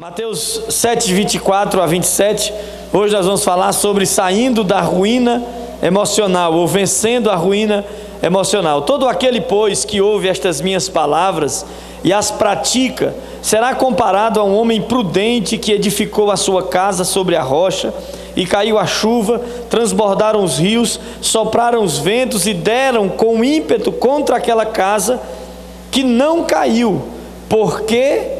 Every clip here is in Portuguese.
Mateus 7, 24 a 27. Hoje nós vamos falar sobre saindo da ruína emocional ou vencendo a ruína emocional. Todo aquele, pois, que ouve estas minhas palavras e as pratica, será comparado a um homem prudente que edificou a sua casa sobre a rocha, e caiu a chuva, transbordaram os rios, sopraram os ventos e deram com ímpeto contra aquela casa que não caiu, porque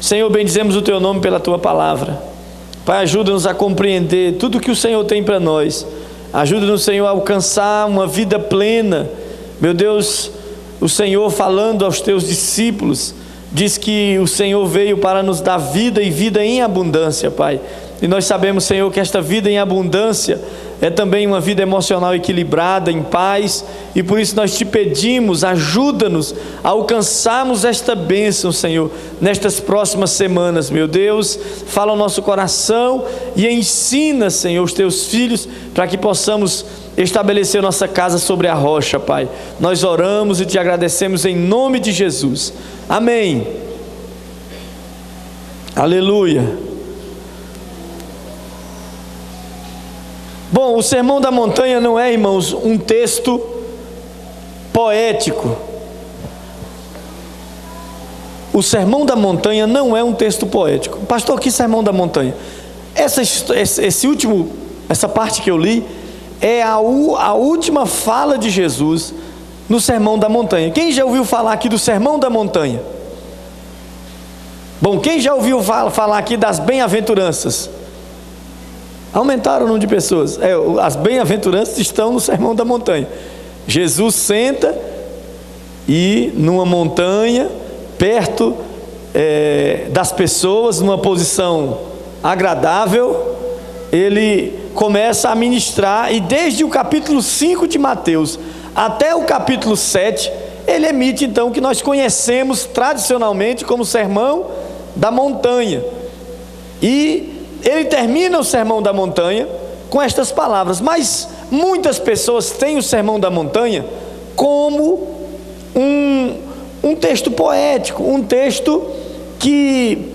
Senhor, bendizemos o teu nome pela tua palavra. Pai, ajuda-nos a compreender tudo que o Senhor tem para nós. Ajuda-nos, Senhor, a alcançar uma vida plena. Meu Deus, o Senhor falando aos teus discípulos, diz que o Senhor veio para nos dar vida e vida em abundância, Pai. E nós sabemos, Senhor, que esta vida em abundância é também uma vida emocional equilibrada, em paz, e por isso nós te pedimos, ajuda-nos a alcançarmos esta bênção, Senhor, nestas próximas semanas, meu Deus. Fala o nosso coração e ensina, Senhor, os teus filhos, para que possamos estabelecer nossa casa sobre a rocha, Pai. Nós oramos e te agradecemos em nome de Jesus. Amém. Aleluia. Bom, o Sermão da Montanha não é, irmãos, um texto poético. O Sermão da Montanha não é um texto poético. Pastor, que Sermão da Montanha? Essa, esse último, essa parte que eu li, é a, a última fala de Jesus no Sermão da Montanha. Quem já ouviu falar aqui do Sermão da Montanha? Bom, quem já ouviu falar aqui das bem-aventuranças? Aumentaram o número de pessoas. É, as bem-aventuranças estão no Sermão da Montanha. Jesus senta e numa montanha, perto é, das pessoas, numa posição agradável, ele começa a ministrar, e desde o capítulo 5 de Mateus até o capítulo 7, ele emite então o que nós conhecemos tradicionalmente como Sermão da Montanha. E ele termina o sermão da montanha com estas palavras, mas muitas pessoas têm o sermão da montanha como um, um texto poético, um texto que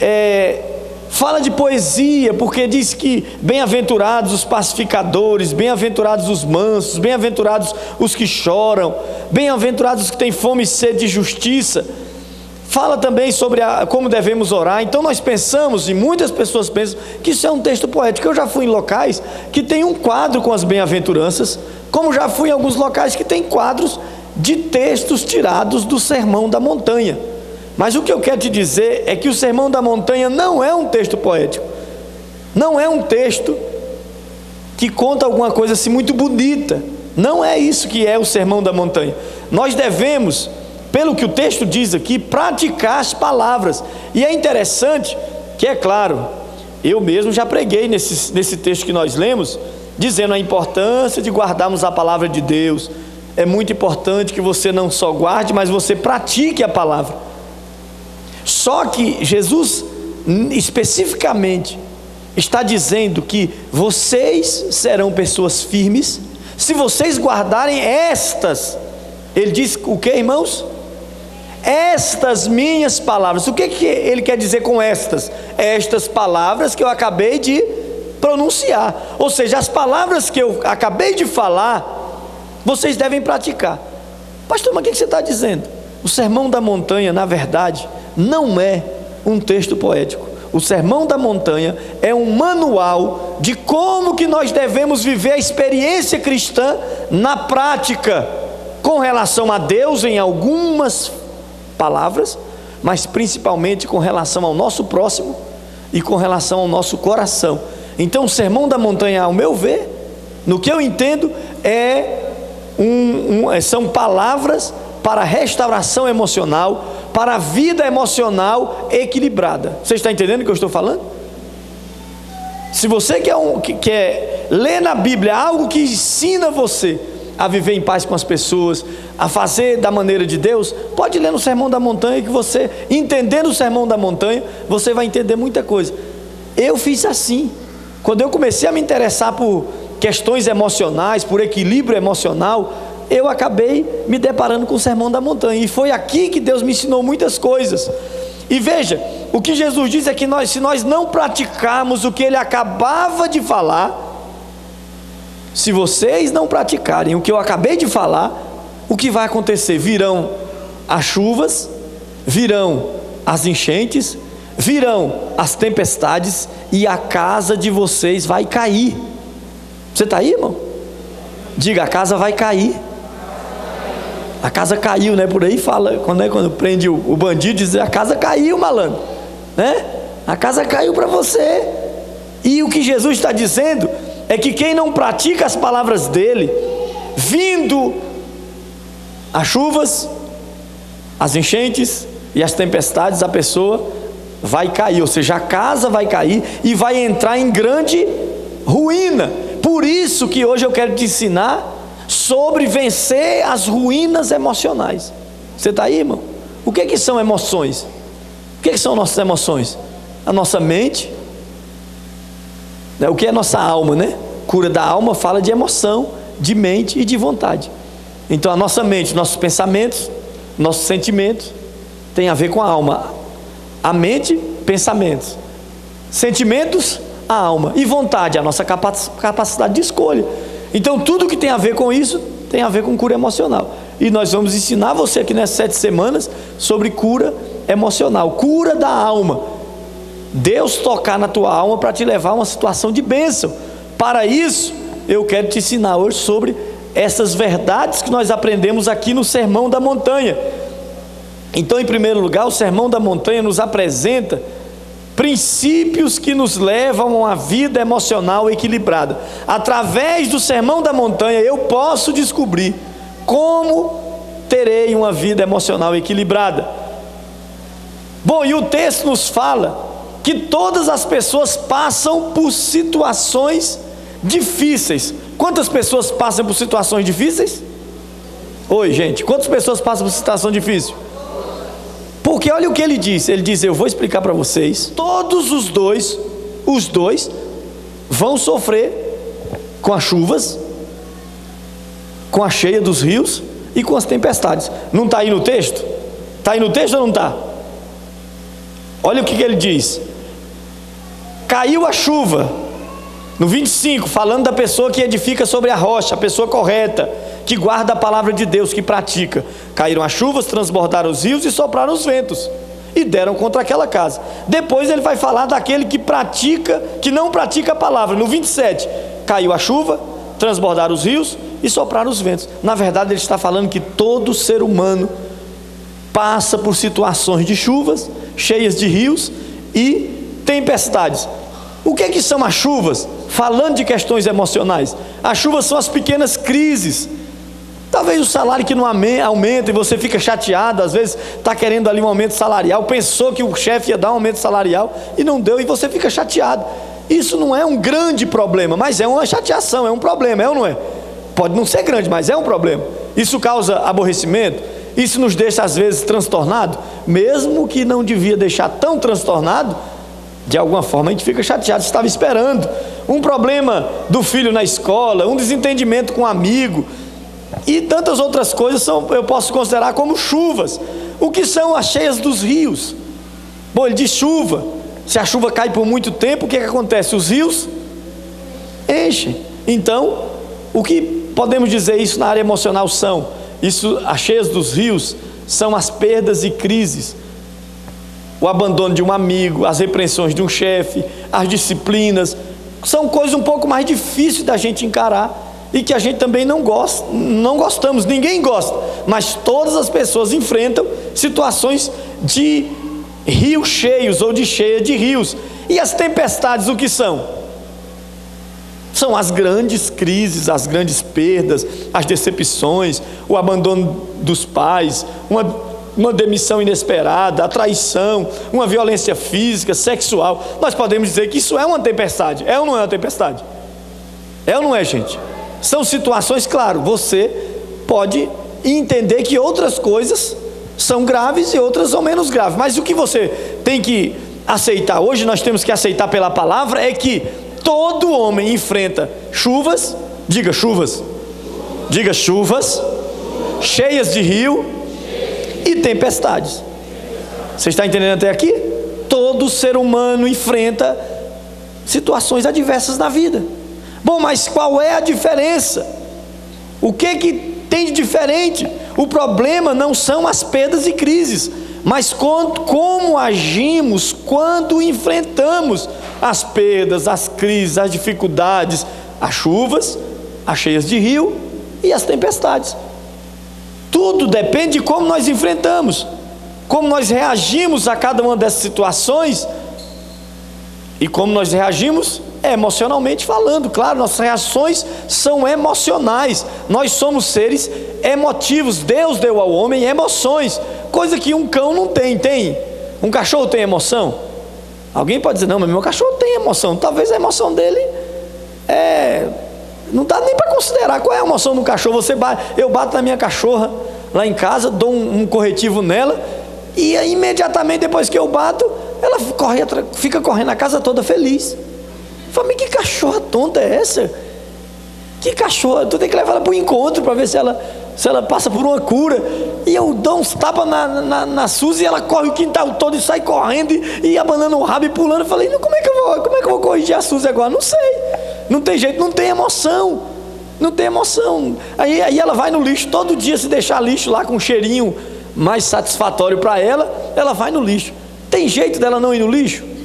é, fala de poesia, porque diz que bem-aventurados os pacificadores, bem-aventurados os mansos, bem-aventurados os que choram, bem-aventurados os que têm fome e sede de justiça. Fala também sobre a, como devemos orar. Então nós pensamos, e muitas pessoas pensam, que isso é um texto poético. Eu já fui em locais que tem um quadro com as bem-aventuranças, como já fui em alguns locais que tem quadros de textos tirados do Sermão da Montanha. Mas o que eu quero te dizer é que o Sermão da Montanha não é um texto poético. Não é um texto que conta alguma coisa assim muito bonita. Não é isso que é o Sermão da Montanha. Nós devemos pelo que o texto diz aqui, praticar as palavras. E é interessante que, é claro, eu mesmo já preguei nesse, nesse texto que nós lemos, dizendo a importância de guardarmos a palavra de Deus. É muito importante que você não só guarde, mas você pratique a palavra. Só que Jesus, especificamente, está dizendo que vocês serão pessoas firmes se vocês guardarem estas. Ele diz o que, irmãos? Estas minhas palavras. O que, que ele quer dizer com estas? Estas palavras que eu acabei de pronunciar. Ou seja, as palavras que eu acabei de falar, vocês devem praticar. Pastor, mas o que, que você está dizendo? O Sermão da Montanha, na verdade, não é um texto poético. O Sermão da Montanha é um manual de como que nós devemos viver a experiência cristã na prática com relação a Deus em algumas palavras, mas principalmente com relação ao nosso próximo e com relação ao nosso coração. Então, o sermão da montanha, ao meu ver, no que eu entendo, é um, um, é, são palavras para restauração emocional, para a vida emocional equilibrada. Você está entendendo o que eu estou falando? Se você quer, um, quer ler na Bíblia algo que ensina você a viver em paz com as pessoas, a fazer da maneira de Deus, pode ler no Sermão da Montanha, que você, entendendo o Sermão da Montanha, você vai entender muita coisa. Eu fiz assim. Quando eu comecei a me interessar por questões emocionais, por equilíbrio emocional, eu acabei me deparando com o Sermão da Montanha. E foi aqui que Deus me ensinou muitas coisas. E veja, o que Jesus diz é que nós, se nós não praticarmos o que ele acabava de falar, se vocês não praticarem o que eu acabei de falar, o que vai acontecer? Virão as chuvas, virão as enchentes, virão as tempestades e a casa de vocês vai cair. Você está aí, irmão? Diga, a casa vai cair. A casa caiu, né? Por aí fala, quando, é, quando prende o, o bandido, diz: a casa caiu, malandro, né? A casa caiu para você. E o que Jesus está dizendo é que quem não pratica as palavras dele, vindo as chuvas, as enchentes e as tempestades, a pessoa vai cair, ou seja, a casa vai cair e vai entrar em grande ruína. Por isso que hoje eu quero te ensinar sobre vencer as ruínas emocionais. Você está aí, irmão? O que, que são emoções? O que, que são nossas emoções? A nossa mente? O que é nossa alma, né? Cura da alma fala de emoção, de mente e de vontade. Então a nossa mente, nossos pensamentos, nossos sentimentos tem a ver com a alma. A mente, pensamentos. Sentimentos, a alma. E vontade, a nossa capacidade de escolha. Então tudo que tem a ver com isso tem a ver com cura emocional. E nós vamos ensinar você aqui nessas sete semanas sobre cura emocional, cura da alma. Deus tocar na tua alma para te levar a uma situação de bênção. Para isso, eu quero te ensinar hoje sobre essas verdades que nós aprendemos aqui no Sermão da Montanha. Então, em primeiro lugar, o Sermão da Montanha nos apresenta princípios que nos levam a uma vida emocional equilibrada. Através do Sermão da Montanha, eu posso descobrir como terei uma vida emocional equilibrada. Bom, e o texto nos fala que todas as pessoas passam por situações difíceis. Quantas pessoas passam por situações difíceis? Oi, gente, quantas pessoas passam por situação difícil? Porque olha o que ele diz: ele diz, eu vou explicar para vocês, todos os dois, os dois, vão sofrer com as chuvas, com a cheia dos rios e com as tempestades. Não está aí no texto? Está aí no texto ou não está? Olha o que, que ele diz: caiu a chuva, no 25, falando da pessoa que edifica sobre a rocha, a pessoa correta, que guarda a palavra de Deus, que pratica. Caíram as chuvas, transbordaram os rios e sopraram os ventos e deram contra aquela casa. Depois ele vai falar daquele que pratica, que não pratica a palavra. No 27, caiu a chuva, transbordaram os rios e sopraram os ventos. Na verdade, ele está falando que todo ser humano passa por situações de chuvas, cheias de rios e tempestades. O que, é que são as chuvas? Falando de questões emocionais, as chuvas são as pequenas crises. Talvez o salário que não aumenta e você fica chateado, às vezes está querendo ali um aumento salarial, pensou que o chefe ia dar um aumento salarial e não deu, e você fica chateado. Isso não é um grande problema, mas é uma chateação, é um problema, é ou não é? Pode não ser grande, mas é um problema. Isso causa aborrecimento, isso nos deixa às vezes transtornado, mesmo que não devia deixar tão transtornado, de alguma forma a gente fica chateado, estava esperando. Um problema do filho na escola, um desentendimento com um amigo, e tantas outras coisas são, eu posso considerar como chuvas. O que são as cheias dos rios? Bom, ele diz chuva. Se a chuva cai por muito tempo, o que, é que acontece? Os rios enchem. Então, o que podemos dizer isso na área emocional são? Isso, as cheias dos rios são as perdas e crises o abandono de um amigo, as repreensões de um chefe, as disciplinas, são coisas um pouco mais difíceis da gente encarar e que a gente também não gosta, não gostamos, ninguém gosta, mas todas as pessoas enfrentam situações de rios cheios ou de cheia de rios. E as tempestades o que são? São as grandes crises, as grandes perdas, as decepções, o abandono dos pais, uma uma demissão inesperada, a traição, uma violência física, sexual, nós podemos dizer que isso é uma tempestade. É ou não é uma tempestade? É ou não é, gente? São situações, claro, você pode entender que outras coisas são graves e outras são menos graves, mas o que você tem que aceitar, hoje nós temos que aceitar pela palavra, é que todo homem enfrenta chuvas, diga chuvas, diga chuvas, cheias de rio e tempestades. Você está entendendo até aqui? Todo ser humano enfrenta situações adversas na vida. Bom, mas qual é a diferença? O que que tem de diferente? O problema não são as perdas e crises, mas como agimos quando enfrentamos as perdas, as crises, as dificuldades, as chuvas, as cheias de rio e as tempestades. Tudo depende de como nós enfrentamos, como nós reagimos a cada uma dessas situações e como nós reagimos emocionalmente falando. Claro, nossas reações são emocionais. Nós somos seres emotivos. Deus deu ao homem emoções, coisa que um cão não tem. Tem? Um cachorro tem emoção? Alguém pode dizer, não, mas meu cachorro tem emoção. Talvez a emoção dele é. Não dá nem para considerar qual é a emoção do cachorro. Você bate, eu bato na minha cachorra lá em casa, dou um, um corretivo nela, e imediatamente depois que eu bato, ela corre, fica correndo a casa toda feliz. Falei, que cachorra tonta é essa? Que cachorra? Tu tem que levar ela para o encontro para ver se ela, se ela passa por uma cura. E eu dou uns tapas na, na, na Suzy e ela corre o quintal todo e sai correndo e, e abanando o rabo e pulando. Eu falei, como é, que eu vou, como é que eu vou corrigir a Suzy agora? Não sei. Não tem jeito, não tem emoção. Não tem emoção. Aí, aí ela vai no lixo todo dia, se deixar lixo lá com um cheirinho mais satisfatório para ela, ela vai no lixo. Tem jeito dela não ir no lixo?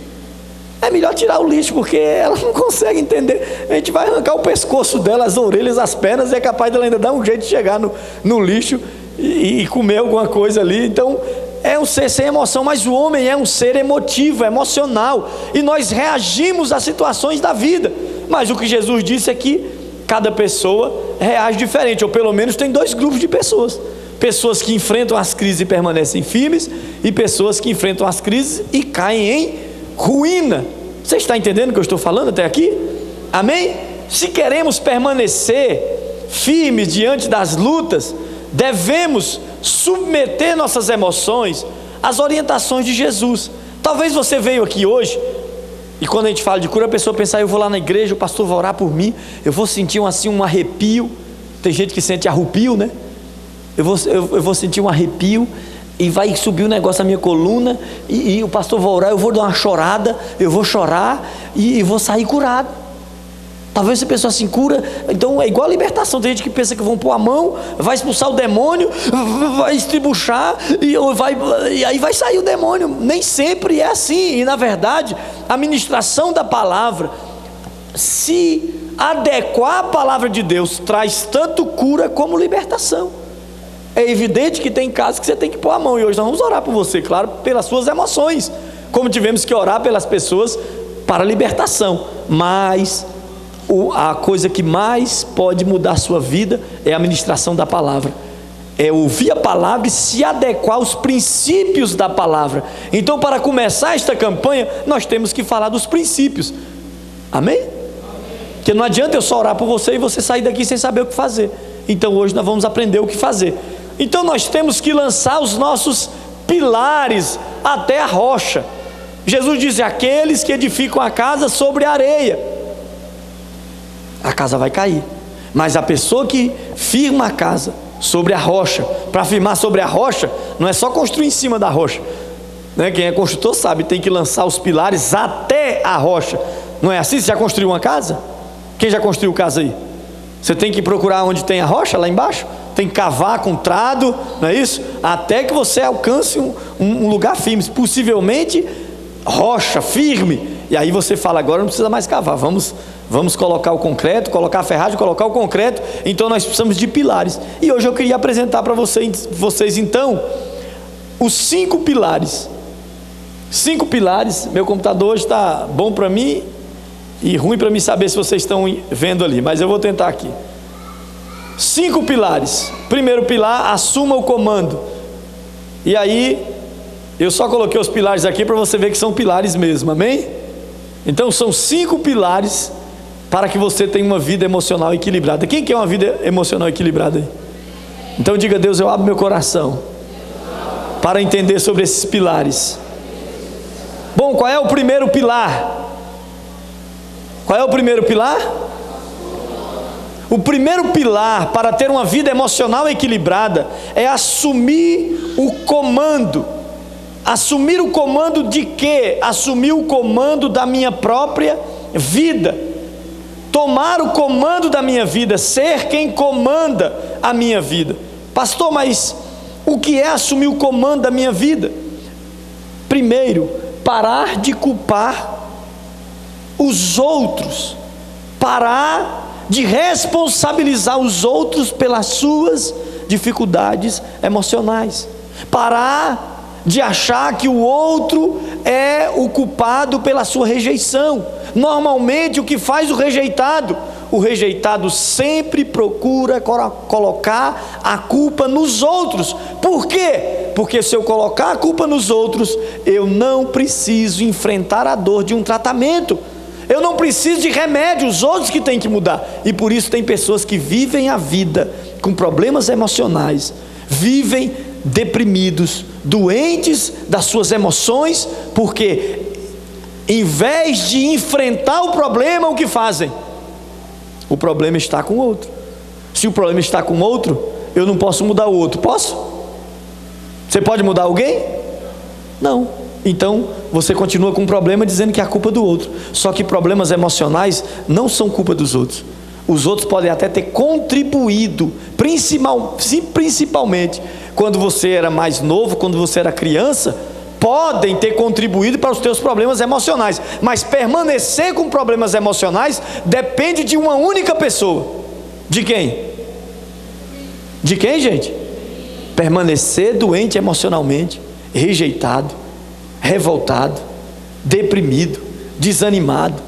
É melhor tirar o lixo, porque ela não consegue entender. A gente vai arrancar o pescoço dela, as orelhas, as pernas, e é capaz dela ainda dar um jeito de chegar no, no lixo e, e comer alguma coisa ali. Então, é um ser sem emoção, mas o homem é um ser emotivo, emocional, e nós reagimos às situações da vida. Mas o que Jesus disse é que cada pessoa reage diferente, ou pelo menos tem dois grupos de pessoas: pessoas que enfrentam as crises e permanecem firmes, e pessoas que enfrentam as crises e caem em ruína. Você está entendendo o que eu estou falando até aqui? Amém? Se queremos permanecer firmes diante das lutas, devemos submeter nossas emoções às orientações de Jesus. Talvez você veio aqui hoje e quando a gente fala de cura, a pessoa pensa, ah, eu vou lá na igreja, o pastor vai orar por mim, eu vou sentir um, assim um arrepio. Tem gente que sente arrupio, né? Eu vou, eu, eu vou sentir um arrepio e vai subir o um negócio na minha coluna, e, e, o pastor vai orar, eu vou dar uma chorada, eu vou chorar e, e vou sair curado. Talvez você pensou assim, cura, então é igual a libertação. Tem gente que pensa que vão pôr a mão, vai expulsar o demônio, vai estribuchar e, vai, e aí vai sair o demônio. Nem sempre é assim. E na verdade, a ministração da palavra, se adequar à palavra de Deus, traz tanto cura como libertação. É evidente que tem casos que você tem que pôr a mão, e hoje nós vamos orar por você, claro, pelas suas emoções, como tivemos que orar pelas pessoas para libertação, mas a coisa que mais pode mudar a sua vida é a ministração da palavra. É ouvir a palavra e se adequar aos princípios da palavra. Então, para começar esta campanha, nós temos que falar dos princípios. Amém? Porque não adianta eu só orar por você e você sair daqui sem saber o que fazer. Então, hoje nós vamos aprender o que fazer. Então nós temos que lançar os nossos pilares até a rocha. Jesus diz: aqueles que edificam a casa sobre a areia, a casa vai cair. Mas a pessoa que firma a casa sobre a rocha, para firmar sobre a rocha, não é só construir em cima da rocha. Né? Quem é construtor sabe, tem que lançar os pilares até a rocha. Não é assim? Você já construiu uma casa? Quem já construiu casa aí? Você tem que procurar onde tem a rocha, lá embaixo? Tem que cavar com trado, não é isso? Até que você alcance um, um, lugar firme, possivelmente rocha, firme. E aí você fala, agora não precisa mais cavar, vamos, vamos colocar o concreto, colocar a ferragem, colocar o concreto. Então nós precisamos de pilares. E hoje eu queria apresentar para vocês, vocês então os cinco pilares. Cinco pilares. Meu computador hoje está bom para mim e ruim para mim saber se vocês estão vendo ali, mas eu vou tentar aqui. Cinco pilares. Primeiro pilar, assuma o comando. E aí, eu só coloquei os pilares aqui para você ver que são pilares mesmo, amém? Então são cinco pilares para que você tenha uma vida emocional equilibrada. Quem quer uma vida emocional equilibrada aí? Então diga, Deus, eu abro meu coração para entender sobre esses pilares. Bom, qual é o primeiro pilar? Qual é o primeiro pilar? O primeiro pilar para ter uma vida emocional equilibrada é assumir o comando. Assumir o comando de quê? Assumir o comando da minha própria vida. Tomar o comando da minha vida, ser quem comanda a minha vida. Pastor, mas o que é assumir o comando da minha vida? Primeiro, parar de culpar os outros, parar de responsabilizar os outros pelas suas dificuldades emocionais, parar de achar que o outro é o culpado pela sua rejeição. Normalmente, o que faz o rejeitado? O rejeitado sempre procura colocar a culpa nos outros. Por quê? Porque se eu colocar a culpa nos outros, eu não preciso enfrentar a dor de um tratamento. Eu não preciso de remédio, os outros que têm que mudar. E por isso tem pessoas que vivem a vida com problemas emocionais, vivem deprimidos, doentes das suas emoções, porque em vez de enfrentar o problema, o que fazem? O problema está com outro. Se o problema está com outro, eu não posso mudar o outro. Posso? Você pode mudar alguém? Não. Então, você continua com o problema dizendo que é a culpa do outro. Só que problemas emocionais não são culpa dos outros. Os outros podem até ter contribuído, principal, principalmente quando você era mais novo, quando você era criança, podem ter contribuído para os teus problemas emocionais, mas permanecer com problemas emocionais depende de uma única pessoa. De quem? De quem, gente? Permanecer doente emocionalmente, rejeitado, revoltado, deprimido, desanimado,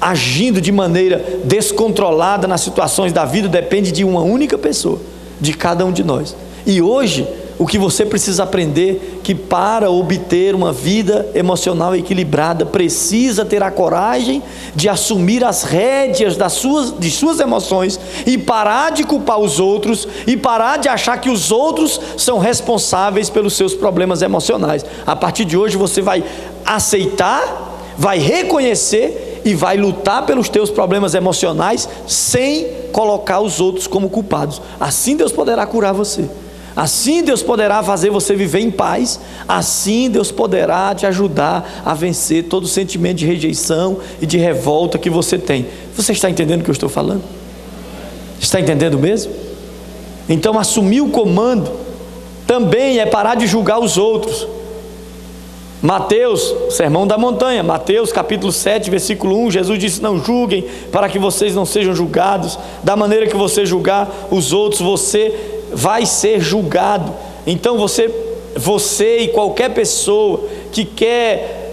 agindo de maneira descontrolada nas situações da vida depende de uma única pessoa, de cada um de nós. E hoje, o que você precisa aprender que para obter uma vida emocional equilibrada, precisa ter a coragem de assumir as rédeas das suas, de suas emoções e parar de culpar os outros e parar de achar que os outros são responsáveis pelos seus problemas emocionais. A partir de hoje você vai aceitar, vai reconhecer e vai lutar pelos teus problemas emocionais sem colocar os outros como culpados. Assim Deus poderá curar você. Assim Deus poderá fazer você viver em paz, assim Deus poderá te ajudar a vencer todo o sentimento de rejeição e de revolta que você tem. Você está entendendo o que eu estou falando? Está entendendo mesmo? Então, assumir o comando também é parar de julgar os outros. Mateus, Sermão da Montanha, Mateus capítulo 7, versículo 1, Jesus disse: Não julguem, para que vocês não sejam julgados, da maneira que você julgar os outros, você vai ser julgado. Então você, você e qualquer pessoa que quer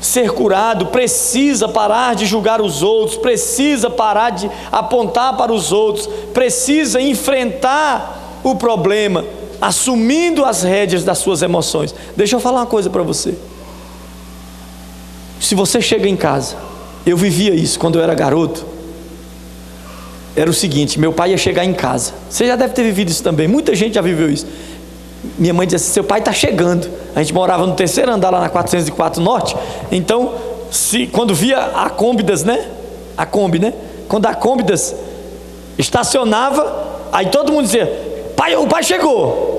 ser curado precisa parar de julgar os outros, precisa parar de apontar para os outros, precisa enfrentar o problema, assumindo as rédeas das suas emoções. Deixa eu falar uma coisa para você. Se você chega em casa, eu vivia isso quando eu era garoto era o seguinte: meu pai ia chegar em casa. Você já deve ter vivido isso também. Muita gente já viveu isso. Minha mãe dizia assim: seu pai está chegando. A gente morava no terceiro andar lá na 404 Norte. Então, se, quando via a Cômbidas, né? A Kombi, né? Quando a Cômbidas estacionava, aí todo mundo dizia: pai, o pai chegou.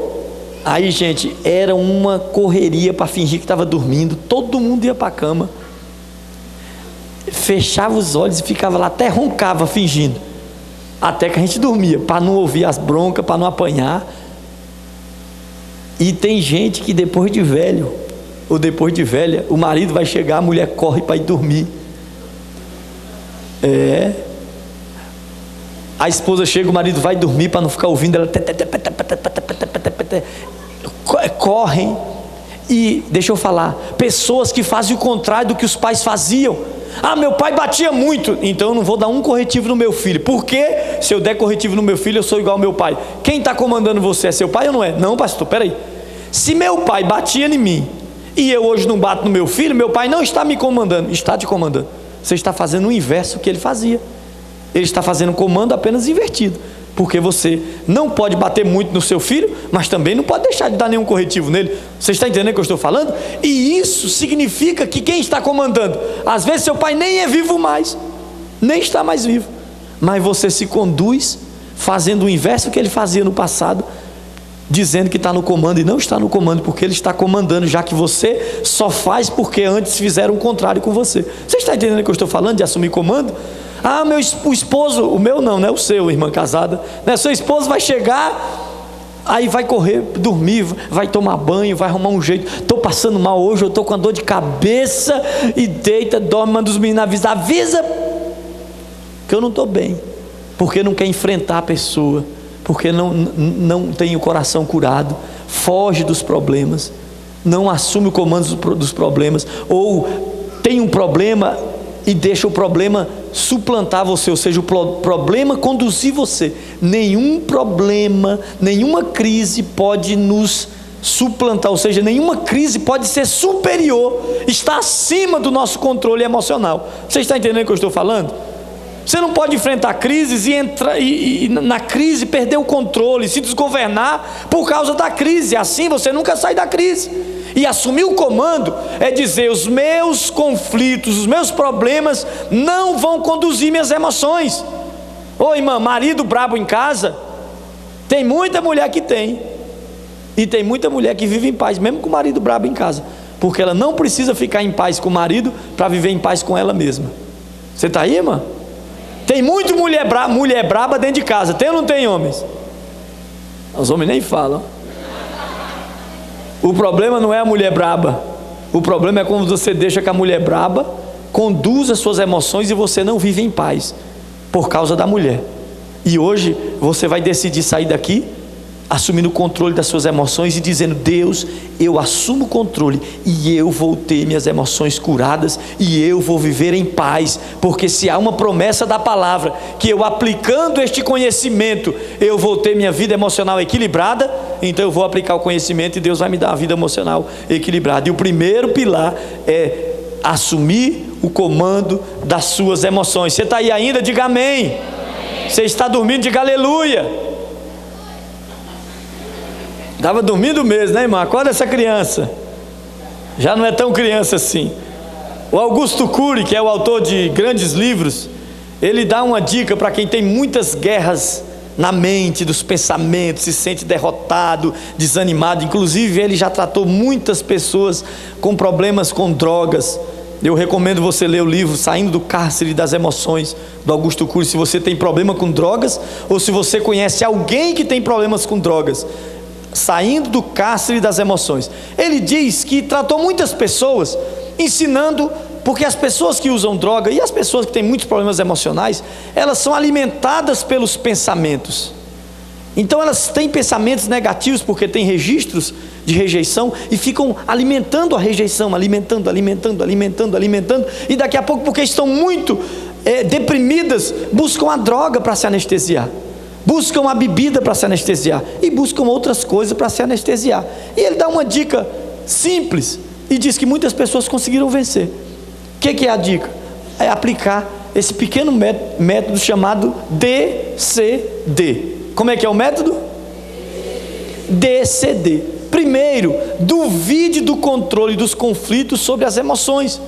Aí, gente, era uma correria para fingir que estava dormindo. Todo mundo ia para a cama, fechava os olhos e ficava lá, até roncava fingindo até que a gente dormia, para não ouvir as broncas, para não apanhar. E tem gente que depois de velho, ou depois de velha, o marido vai chegar, a mulher corre para ir dormir. É. A esposa chega, o marido vai dormir para não ficar ouvindo ela. Correm. E deixa eu falar, pessoas que fazem o contrário do que os pais faziam. Ah, meu pai batia muito, então eu não vou dar um corretivo no meu filho. Por quê? Se eu der corretivo no meu filho, eu sou igual ao meu pai. Quem está comandando você é seu pai ou não é? Não, pastor, peraí. Se meu pai batia em mim e eu hoje não bato no meu filho, meu pai não está me comandando, está te comandando. Você está fazendo o inverso que ele fazia. Ele está fazendo comando apenas invertido. Porque você não pode bater muito no seu filho, mas também não pode deixar de dar nenhum corretivo nele. Você está entendendo o que eu estou falando? E isso significa que quem está comandando, às vezes seu pai nem é vivo mais, nem está mais vivo, mas você se conduz fazendo o inverso que ele fazia no passado, dizendo que está no comando e não está no comando, porque ele está comandando, já que você só faz porque antes fizeram o contrário com você. Você está entendendo o que eu estou falando de assumir comando? Ah, meu o esposo, o meu não, não é o seu, irmã casada. Né? Seu esposo vai chegar, aí vai correr, dormir, vai tomar banho, vai arrumar um jeito. Estou passando mal hoje, eu estou com a dor de cabeça e deita, dorme, manda os meninos avisar, avisa que eu não estou bem, porque não quer enfrentar a pessoa, porque não, não tem o coração curado, foge dos problemas, não assume o comando dos problemas, ou tem um problema e deixa o problema suplantar você, ou seja, o problema conduzir você. Nenhum problema, nenhuma crise pode nos suplantar, ou seja, nenhuma crise pode ser superior, está acima do nosso controle emocional. Você está entendendo o que eu estou falando? Você não pode enfrentar crises e, entrar, e, e na crise perder o controle, se desgovernar por causa da crise. Assim você nunca sai da crise. E assumir o comando é dizer: os meus conflitos, os meus problemas não vão conduzir minhas emoções. Ô irmã, marido brabo em casa, tem muita mulher que tem. E tem muita mulher que vive em paz, mesmo com o marido brabo em casa. Porque ela não precisa ficar em paz com o marido para viver em paz com ela mesma. Você está aí, irmã? Tem muito mulher, bra mulher braba dentro de casa. Tem ou não tem homens? Os homens nem falam. O problema não é a mulher braba. O problema é quando você deixa que a mulher braba conduza suas emoções e você não vive em paz por causa da mulher. E hoje você vai decidir sair daqui assumindo o controle das suas emoções e dizendo: Deus, eu assumo o controle e eu vou ter minhas emoções curadas e eu vou viver em paz, porque se há uma promessa da palavra que eu aplicando este conhecimento eu vou ter minha vida emocional equilibrada, então eu vou aplicar o conhecimento e Deus vai me dar uma vida emocional equilibrada. E o primeiro pilar é assumir o comando das suas emoções. Você está aí ainda? Diga amém. amém. Você está dormindo? Diga aleluia. Estava dormindo mesmo, né, irmã? Acorda essa criança. Já não é tão criança assim. O Augusto Cury, que é o autor de grandes livros, ele dá uma dica para quem tem muitas guerras na mente, dos pensamentos, se sente derrotado, desanimado. Inclusive, ele já tratou muitas pessoas com problemas com drogas. Eu recomendo você ler o livro Saindo do Cárcere das Emoções, do Augusto Cury, se você tem problema com drogas ou se você conhece alguém que tem problemas com drogas saindo do cárcere das emoções. Ele diz que tratou muitas pessoas ensinando, porque as pessoas que usam droga e as pessoas que têm muitos problemas emocionais, elas são alimentadas pelos pensamentos. Então elas têm pensamentos negativos porque têm registros de rejeição e ficam alimentando a rejeição, alimentando, alimentando, alimentando, alimentando, e daqui a pouco, porque estão muito é, deprimidas, buscam a droga para se anestesiar buscam a bebida para se anestesiar e buscam outras coisas para se anestesiar. E ele dá uma dica simples e diz que muitas pessoas conseguiram vencer. O que, que, é a dica? É aplicar esse pequeno método chamado DCD. Como é que é o método? DCD. Primeiro, duvide do controle dos conflitos sobre as emoções.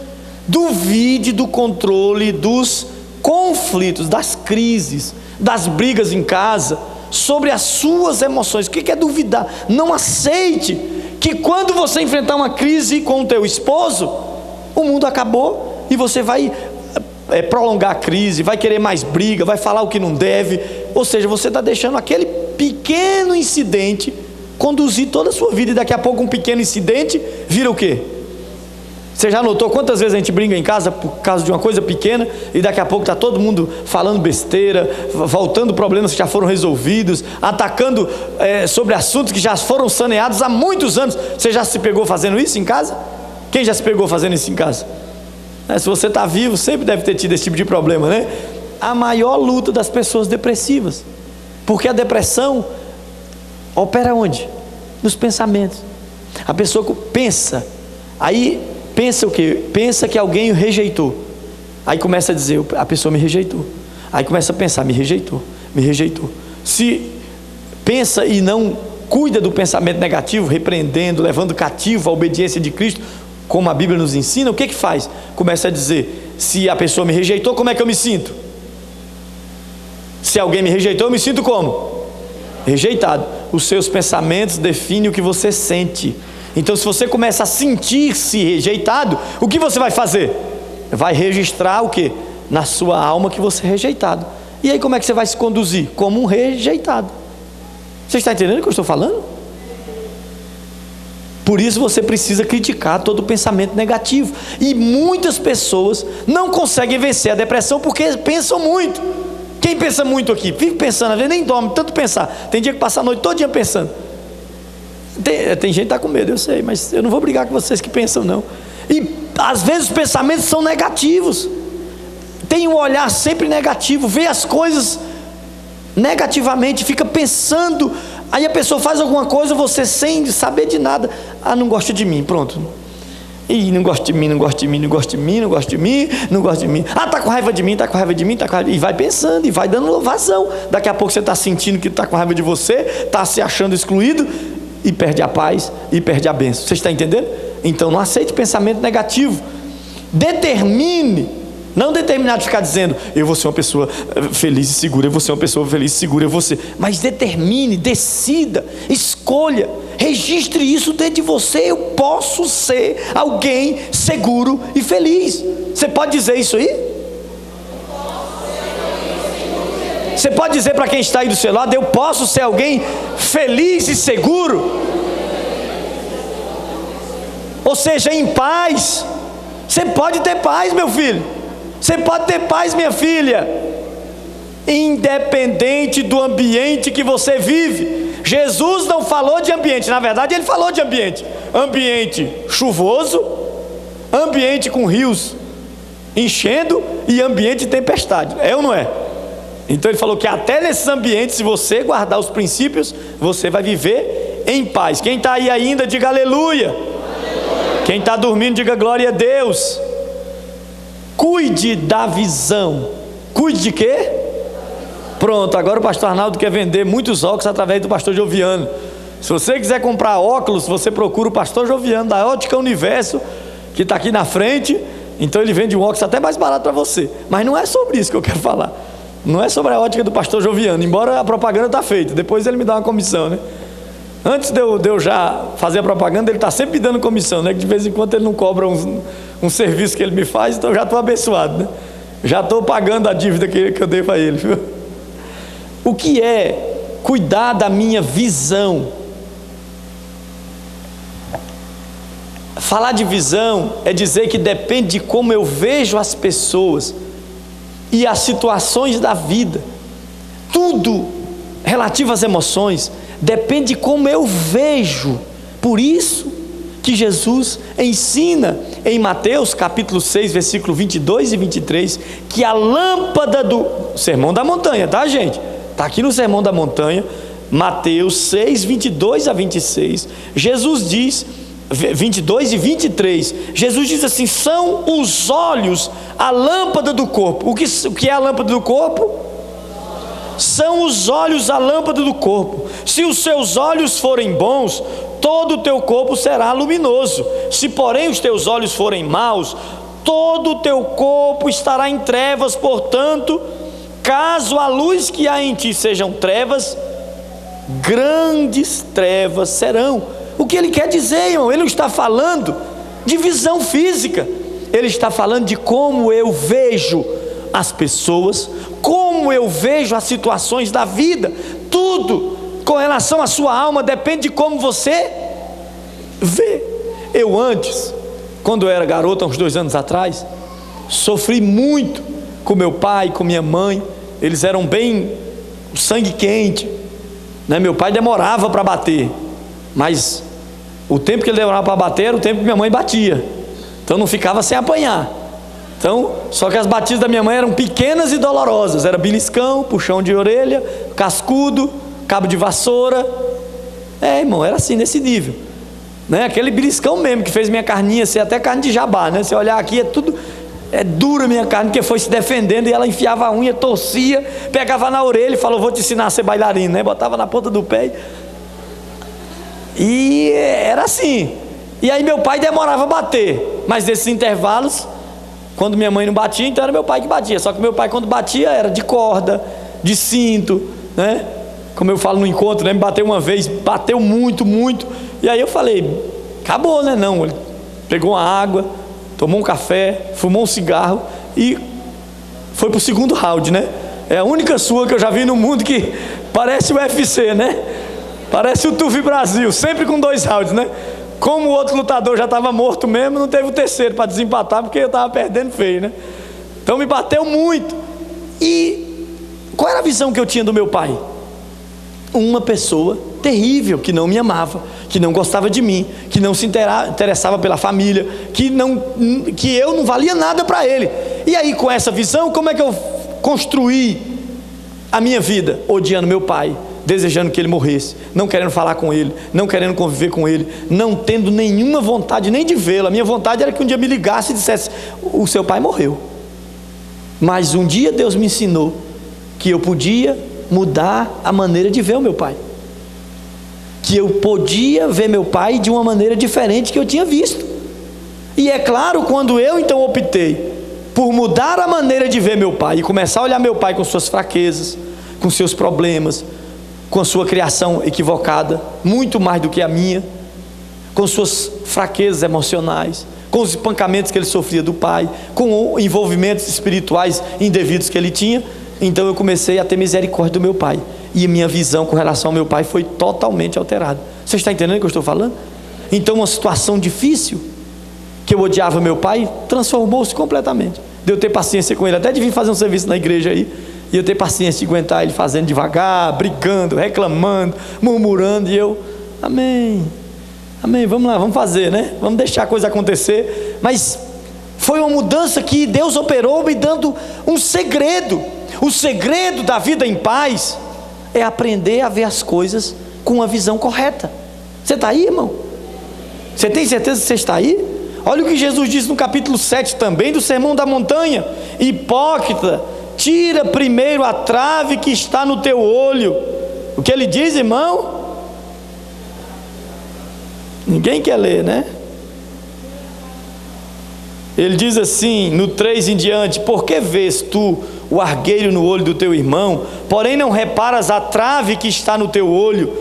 Duvide do controle dos conflitos, das crises, das brigas em casa, sobre as suas emoções. O que é duvidar? Não aceite que quando você enfrentar uma crise com o teu esposo, o mundo acabou e você vai é, prolongar a crise, vai querer mais briga, vai falar o que não deve. Ou seja, você está deixando aquele pequeno incidente conduzir toda a sua vida e daqui a pouco um pequeno incidente vira o quê? Você já notou quantas vezes a gente briga em casa por causa de uma coisa pequena e daqui a pouco está todo mundo falando besteira, voltando problemas que já foram resolvidos, atacando é, sobre assuntos que já foram saneados há muitos anos. Você já se pegou fazendo isso em casa? Quem já se pegou fazendo isso em casa? É, se você está vivo, sempre deve ter tido esse tipo de problema, né? A maior luta das pessoas depressivas, porque a depressão opera onde? Nos pensamentos. A pessoa pensa, aí pensa o que? Pensa que alguém o rejeitou. Aí começa a dizer, a pessoa me rejeitou. Aí começa a pensar, me rejeitou, me rejeitou. Se pensa e não cuida do pensamento negativo, repreendendo, levando cativo a obediência de Cristo, como a Bíblia nos ensina, o que que faz? Começa a dizer: se a pessoa me rejeitou, como é que eu me sinto? Se alguém me rejeitou, eu me sinto como? Rejeitado. Os seus pensamentos definem o que você sente. Então, se você começa a sentir-se rejeitado, o que você vai fazer? Vai registrar o que? Na sua alma que você é rejeitado. E aí, como é que você vai se conduzir? Como um rejeitado. Você está entendendo o que eu estou falando? Por isso você precisa criticar todo pensamento negativo. E muitas pessoas não conseguem vencer a depressão porque pensam muito. Quem pensa muito aqui? Vive pensando, às vezes nem dorme, tanto pensar. Tem dia que passa a noite todo dia pensando. Tem, tem gente que está com medo, eu sei, mas eu não vou brigar com vocês que pensam, não. E às vezes os pensamentos são negativos. Tem um olhar sempre negativo, vê as coisas negativamente, fica pensando Aí a pessoa faz alguma coisa, você sem saber de nada, ah, não gosta de mim, pronto. E não gosta de mim, não gosta de mim, não gosta de mim, não gosta de mim, não gosta de mim. Ah, tá com raiva de mim, tá com raiva de mim, tá com raiva. E vai pensando, e vai dando vazão. Daqui a pouco você está sentindo que está com raiva de você, está se achando excluído, e perde a paz, e perde a bênção. Você está entendendo? Então não aceite pensamento negativo. Determine não determinado de ficar dizendo, eu vou ser uma pessoa eh, feliz e segura, eu vou ser uma pessoa feliz e segura, eu vou ser. Mas determine, decida, escolha, registre isso dentro de você. Eu posso ser alguém seguro e feliz. Você pode dizer isso aí? Você pode dizer para quem está aí do seu lado, eu posso ser alguém feliz e seguro? Ou seja, em paz. Você pode ter paz, meu filho. Você pode ter paz, minha filha, independente do ambiente que você vive. Jesus não falou de ambiente, na verdade, ele falou de ambiente: ambiente chuvoso, ambiente com rios enchendo e ambiente de tempestade. É ou não é? Então ele falou que até nesses ambientes, se você guardar os princípios, você vai viver em paz. Quem está aí ainda, diga aleluia. aleluia. Quem está dormindo, diga glória a Deus. Cuide da visão. Cuide de quê? Pronto, agora o pastor Arnaldo quer vender muitos óculos através do pastor Joviano. Se você quiser comprar óculos, você procura o pastor Joviano da Ótica Universo, que está aqui na frente. Então ele vende um óculos até mais barato para você. Mas não é sobre isso que eu quero falar. Não é sobre a ótica do pastor Joviano, embora a propaganda está feita. Depois ele me dá uma comissão, né? Antes de eu, de eu já fazer a propaganda, ele está sempre me dando comissão, né? Que de vez em quando ele não cobra um serviço que ele me faz, então eu já estou abençoado, né? Já estou pagando a dívida que, que eu devo a ele. Viu? O que é cuidar da minha visão? Falar de visão é dizer que depende de como eu vejo as pessoas e as situações da vida. Tudo relativo às emoções depende de como eu vejo. Por isso que Jesus ensina em Mateus capítulo 6, versículo 22 e 23, que a lâmpada do Sermão da Montanha, tá, gente? Está aqui no Sermão da Montanha, Mateus 6, 22 a 26. Jesus diz, 22 e 23, Jesus diz assim: são os olhos a lâmpada do corpo. O que, o que é a lâmpada do corpo? São os olhos a lâmpada do corpo. Se os seus olhos forem bons, todo o teu corpo será luminoso. Se, porém, os teus olhos forem maus, todo o teu corpo estará em trevas. Portanto, caso a luz que há em ti sejam trevas, grandes trevas serão. O que ele quer dizer, irmão? Ele não está falando de visão física, ele está falando de como eu vejo as pessoas, como eu vejo as situações da vida, tudo com relação à sua alma depende de como você vê. Eu antes, quando eu era garoto, há uns dois anos atrás, sofri muito com meu pai, com minha mãe. Eles eram bem sangue quente. Né? Meu pai demorava para bater, mas o tempo que ele demorava para bater era o tempo que minha mãe batia. Então não ficava sem apanhar. Então, só que as batidas da minha mãe eram pequenas e dolorosas. Era beliscão, puxão de orelha, cascudo, cabo de vassoura. É, irmão, era assim, nesse nível. Né? Aquele beliscão mesmo que fez minha carninha ser até carne de jabá, né? Você olhar aqui é tudo é dura minha carne, porque foi se defendendo e ela enfiava a unha, torcia, pegava na orelha e falou: Vou te ensinar a ser bailarina, né? Botava na ponta do pé. E era assim. E aí meu pai demorava a bater, mas nesses intervalos, quando minha mãe não batia, então era meu pai que batia. Só que meu pai, quando batia, era de corda, de cinto, né? Como eu falo no encontro, né? Me bateu uma vez, bateu muito, muito. E aí eu falei: Acabou, né? Não. Ele pegou uma água tomou um café, fumou um cigarro e foi para o segundo round, né? É a única sua que eu já vi no mundo que parece o UFC, né? Parece o Tufi Brasil, sempre com dois rounds, né? Como o outro lutador já estava morto mesmo, não teve o terceiro para desempatar, porque eu estava perdendo feio, né? Então me bateu muito. E qual era a visão que eu tinha do meu pai? Uma pessoa terrível que não me amava, que não gostava de mim, que não se interessava pela família, que, não, que eu não valia nada para ele. E aí, com essa visão, como é que eu construí a minha vida? Odiando meu pai, desejando que ele morresse, não querendo falar com ele, não querendo conviver com ele, não tendo nenhuma vontade nem de vê-lo. A minha vontade era que um dia me ligasse e dissesse: O seu pai morreu. Mas um dia Deus me ensinou que eu podia mudar a maneira de ver o meu pai que eu podia ver meu pai de uma maneira diferente que eu tinha visto. E é claro, quando eu então optei por mudar a maneira de ver meu pai e começar a olhar meu pai com suas fraquezas, com seus problemas, com sua criação equivocada, muito mais do que a minha, com suas fraquezas emocionais, com os espancamentos que ele sofria do pai, com envolvimentos espirituais indevidos que ele tinha, então eu comecei a ter misericórdia do meu pai e minha visão com relação ao meu pai foi totalmente alterada. Você está entendendo o que eu estou falando? Então, uma situação difícil, que eu odiava meu pai, transformou-se completamente. De eu ter paciência com ele, até de vir fazer um serviço na igreja aí, e eu ter paciência de aguentar ele fazendo devagar, brigando, reclamando, murmurando, e eu, amém, amém, vamos lá, vamos fazer, né? Vamos deixar a coisa acontecer. Mas foi uma mudança que Deus operou me dando um segredo. O segredo da vida em paz é aprender a ver as coisas com uma visão correta. Você está aí, irmão? Você tem certeza que você está aí? Olha o que Jesus diz no capítulo 7 também do Sermão da Montanha: Hipócrita, tira primeiro a trave que está no teu olho. O que ele diz, irmão? Ninguém quer ler, né? Ele diz assim, no 3 em diante: Por que vês tu o argueiro no olho do teu irmão, porém não reparas a trave que está no teu olho?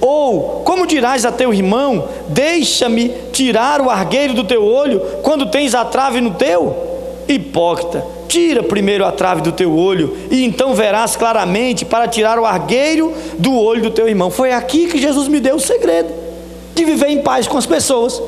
Ou, como dirás a teu irmão: Deixa-me tirar o argueiro do teu olho, quando tens a trave no teu? Hipócrita, tira primeiro a trave do teu olho, e então verás claramente para tirar o argueiro do olho do teu irmão. Foi aqui que Jesus me deu o segredo de viver em paz com as pessoas.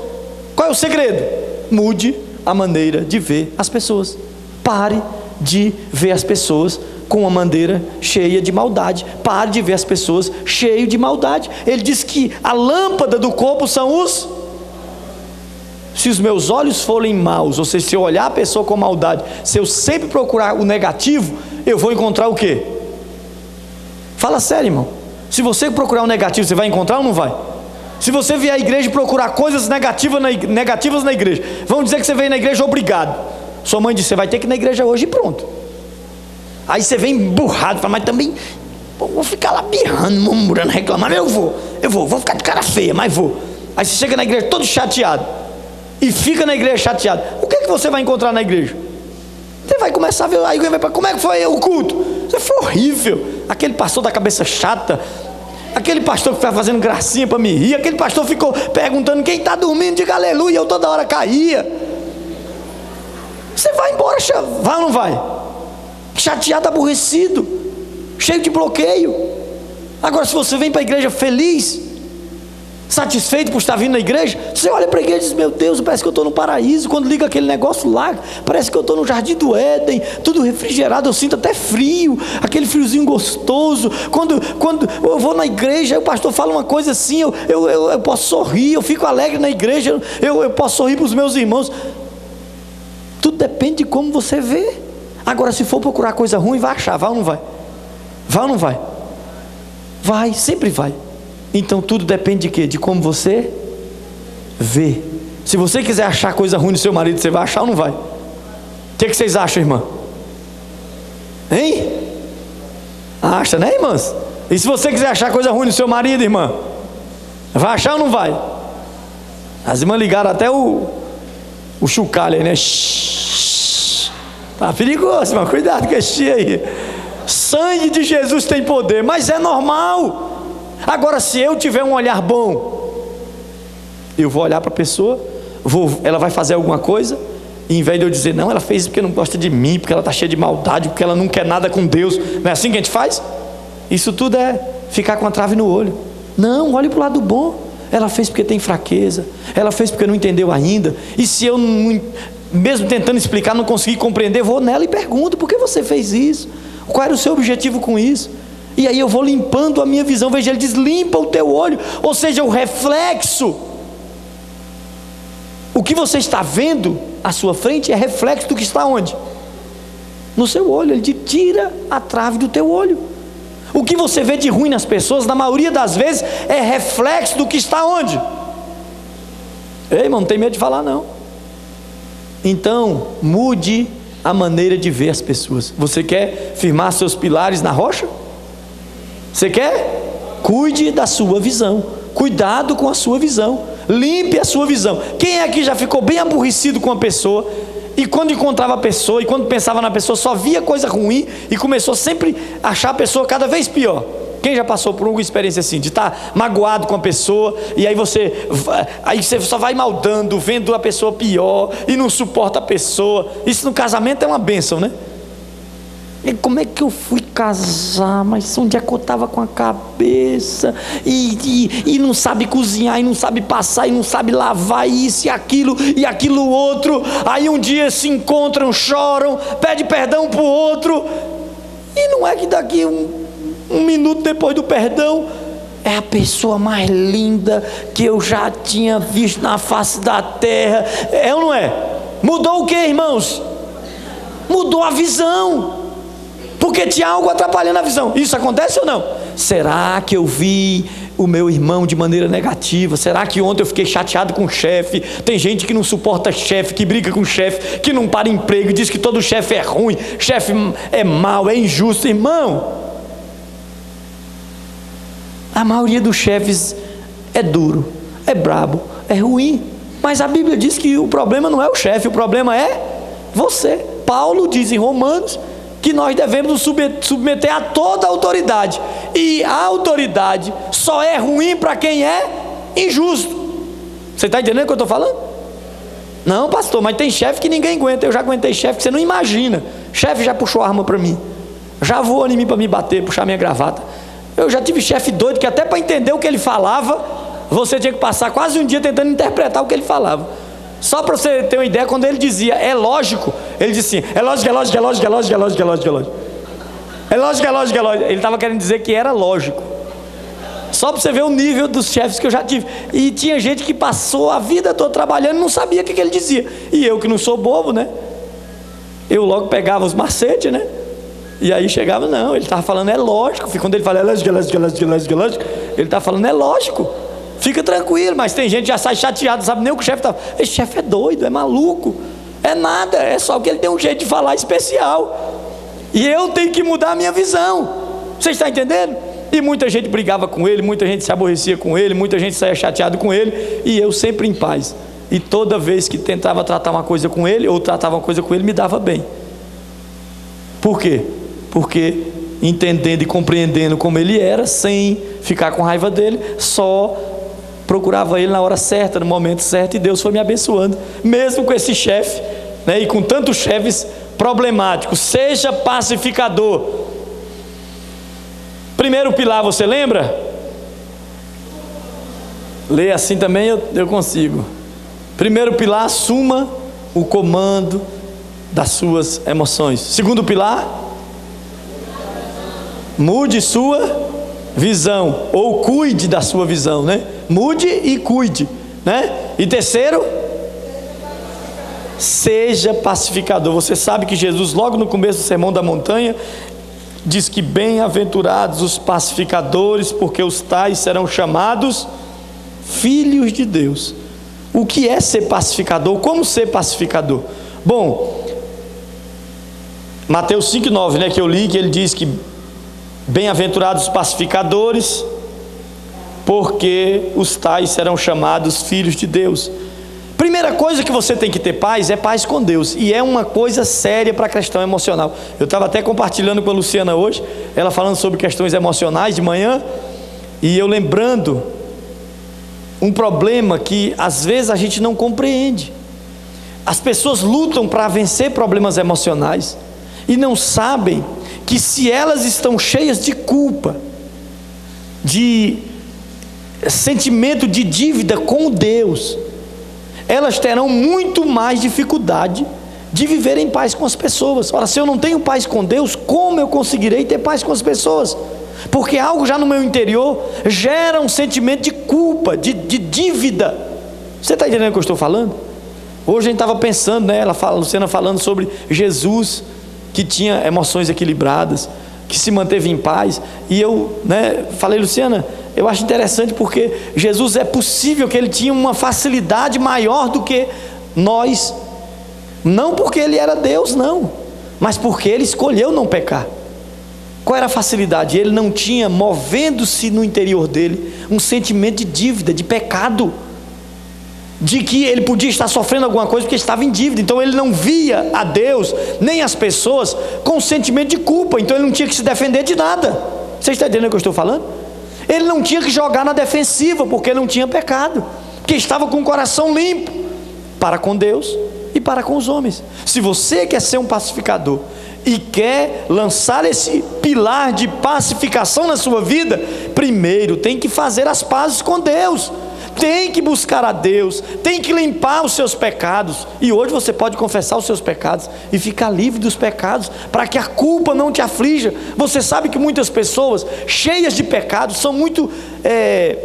Qual é o segredo? Mude a maneira de ver as pessoas. Pare de ver as pessoas com uma maneira cheia de maldade. Pare de ver as pessoas cheio de maldade. Ele diz que a lâmpada do corpo são os se os meus olhos forem maus, ou seja, se eu olhar a pessoa com maldade, se eu sempre procurar o negativo, eu vou encontrar o quê? Fala sério, irmão. Se você procurar o negativo, você vai encontrar ou não vai? Se você vier à igreja e procurar coisas negativas na, negativas na igreja, vão dizer que você veio na igreja obrigado. Sua mãe disse: Você vai ter que ir na igreja hoje e pronto. Aí você vem emburrado, fala, mas também vou ficar lá birrando, murmurando, reclamando. Eu vou, eu vou, vou ficar de cara feia, mas vou. Aí você chega na igreja todo chateado e fica na igreja chateado. O que, é que você vai encontrar na igreja? Você vai começar a ver, aí vai como é que foi o culto? Isso foi horrível. Aquele pastor da cabeça chata, aquele pastor que estava fazendo gracinha para me rir, aquele pastor ficou perguntando quem está dormindo, diga aleluia, eu toda hora caía. Você vai embora, vai ou não vai? Chateado, aborrecido, cheio de bloqueio. Agora, se você vem para a igreja feliz, satisfeito por estar vindo na igreja, você olha para a igreja e diz: Meu Deus, parece que eu estou no paraíso. Quando liga aquele negócio lá, parece que eu estou no jardim do Éden, tudo refrigerado, eu sinto até frio, aquele friozinho gostoso. Quando, quando eu vou na igreja, o pastor fala uma coisa assim, eu, eu, eu, eu posso sorrir, eu fico alegre na igreja, eu, eu posso sorrir para os meus irmãos. Tudo depende de como você vê. Agora, se for procurar coisa ruim, vai achar, vai ou não vai? Vai ou não vai? Vai, sempre vai. Então tudo depende de quê? De como você vê. Se você quiser achar coisa ruim no seu marido, você vai achar ou não vai? O que, que vocês acham, irmã? Hein? Acha, né, irmãs? E se você quiser achar coisa ruim no seu marido, irmã, vai achar ou não vai? As irmãs ligaram até o, o chucalho aí, né? Shhh. Tá perigoso, irmão. Cuidado com esse aí. Sangue de Jesus tem poder, mas é normal. Agora, se eu tiver um olhar bom, eu vou olhar para a pessoa, vou, ela vai fazer alguma coisa, e em vez de eu dizer, não, ela fez porque não gosta de mim, porque ela está cheia de maldade, porque ela não quer nada com Deus, não é assim que a gente faz? Isso tudo é ficar com a trave no olho. Não, olhe para o lado bom. Ela fez porque tem fraqueza, ela fez porque não entendeu ainda, e se eu, não, mesmo tentando explicar, não consegui compreender, vou nela e pergunto: por que você fez isso? Qual era o seu objetivo com isso? E aí eu vou limpando a minha visão. Veja, ele diz: limpa o teu olho, ou seja, o reflexo. O que você está vendo à sua frente é reflexo do que está onde? No seu olho. Ele diz: tira a trave do teu olho. O que você vê de ruim nas pessoas, na maioria das vezes, é reflexo do que está onde? Ei, irmão, não tem medo de falar, não. Então, mude a maneira de ver as pessoas. Você quer firmar seus pilares na rocha? Você quer? Cuide da sua visão. Cuidado com a sua visão. Limpe a sua visão. Quem aqui já ficou bem aborrecido com a pessoa? E quando encontrava a pessoa, e quando pensava na pessoa, só via coisa ruim e começou sempre a achar a pessoa cada vez pior. Quem já passou por alguma experiência assim, de estar magoado com a pessoa, e aí você, aí você só vai maldando, vendo a pessoa pior, e não suporta a pessoa. Isso no casamento é uma bênção, né? E como é que eu fui casar? Mas onde é que eu estava com a cabeça? E, e, e, não sabe cozinhar, e não sabe passar, e não sabe lavar, isso e aquilo, e aquilo outro. Aí um dia se encontram, choram, pede perdão para o outro. E não é que daqui um, um minuto depois do perdão, é a pessoa mais linda que eu já tinha visto na face da terra. É ou não é? Mudou o que, irmãos? Mudou a visão porque tinha algo atrapalhando a visão. Isso acontece ou não? Será que eu vi o meu irmão de maneira negativa? Será que ontem eu fiquei chateado com o chefe? Tem gente que não suporta chefe, que briga com o chefe, que não para emprego, diz que todo chefe é ruim, chefe é mau, é injusto. Irmão, a maioria dos chefes é duro, é brabo, é ruim. Mas a Bíblia diz que o problema não é o chefe, o problema é você. Paulo diz em Romanos que nós devemos nos submeter a toda autoridade. E a autoridade só é ruim para quem é injusto. Você está entendendo o que eu estou falando? Não, pastor, mas tem chefe que ninguém aguenta. Eu já aguentei chefe que você não imagina. Chefe já puxou arma para mim. Já voou em mim para me bater, puxar minha gravata. Eu já tive chefe doido que até para entender o que ele falava, você tinha que passar quase um dia tentando interpretar o que ele falava. Só para você ter uma ideia, quando ele dizia é lógico, ele dizia assim: é lógico, é lógico, é lógico, é lógico, é lógico, é lógico, é lógico. É lógico, é lógico, é lógico. Ele estava querendo dizer que era lógico. Só para você ver o nível dos chefes que eu já tive. E tinha gente que passou a vida toda trabalhando e não sabia o que, que ele dizia. E eu que não sou bobo, né? Eu logo pegava os macetes, né? E aí chegava, não, ele estava falando, é lógico. Quando ele fala, é lógico, é lógico, é lógico, é lógico, é lógico, ele está falando, é lógico. Fica tranquilo, mas tem gente que já sai chateado, sabe nem o que o chefe está. Esse chefe é doido, é maluco. É nada, é só que ele tem um jeito de falar especial. E eu tenho que mudar a minha visão. Você está entendendo? E muita gente brigava com ele, muita gente se aborrecia com ele, muita gente saía chateado com ele, e eu sempre em paz. E toda vez que tentava tratar uma coisa com ele, ou tratava uma coisa com ele, me dava bem. Por quê? Porque entendendo e compreendendo como ele era, sem ficar com raiva dele, só procurava ele na hora certa, no momento certo, e Deus foi me abençoando, mesmo com esse chefe, né, e com tantos chefes problemáticos. Seja pacificador. Primeiro pilar, você lembra? Leia assim também eu, eu consigo. Primeiro pilar, assuma o comando das suas emoções. Segundo pilar, mude sua visão, ou cuide da sua visão, né? Mude e cuide, né? E terceiro, seja pacificador. Você sabe que Jesus, logo no começo do Sermão da Montanha, diz que bem-aventurados os pacificadores, porque os tais serão chamados filhos de Deus. O que é ser pacificador? Como ser pacificador? Bom, Mateus 5,9, né, que eu li, que ele diz que bem-aventurados os pacificadores, porque os tais serão chamados filhos de Deus. Primeira coisa que você tem que ter paz é paz com Deus, e é uma coisa séria para a questão emocional. Eu estava até compartilhando com a Luciana hoje, ela falando sobre questões emocionais de manhã, e eu lembrando um problema que às vezes a gente não compreende. As pessoas lutam para vencer problemas emocionais e não sabem que se elas estão cheias de culpa, de sentimento de dívida com Deus, elas terão muito mais dificuldade de viver em paz com as pessoas. Ora, se eu não tenho paz com Deus, como eu conseguirei ter paz com as pessoas? Porque algo já no meu interior gera um sentimento de culpa, de, de dívida. Você está entendendo o que eu estou falando? Hoje a gente estava pensando, né? Ela fala, Luciana falando sobre Jesus, que tinha emoções equilibradas, que se manteve em paz. E eu né, falei, Luciana, eu acho interessante porque Jesus é possível que ele tinha uma facilidade maior do que nós, não porque ele era Deus, não, mas porque ele escolheu não pecar. Qual era a facilidade? Ele não tinha, movendo-se no interior dele, um sentimento de dívida, de pecado de que ele podia estar sofrendo alguma coisa porque estava em dívida. Então ele não via a Deus nem as pessoas com sentimento de culpa. Então ele não tinha que se defender de nada. Você está entendendo o que eu estou falando? Ele não tinha que jogar na defensiva porque não tinha pecado, porque estava com o coração limpo para com Deus e para com os homens. Se você quer ser um pacificador e quer lançar esse pilar de pacificação na sua vida, primeiro tem que fazer as pazes com Deus tem que buscar a Deus, tem que limpar os seus pecados. E hoje você pode confessar os seus pecados e ficar livre dos pecados, para que a culpa não te aflija. Você sabe que muitas pessoas cheias de pecados são muito é,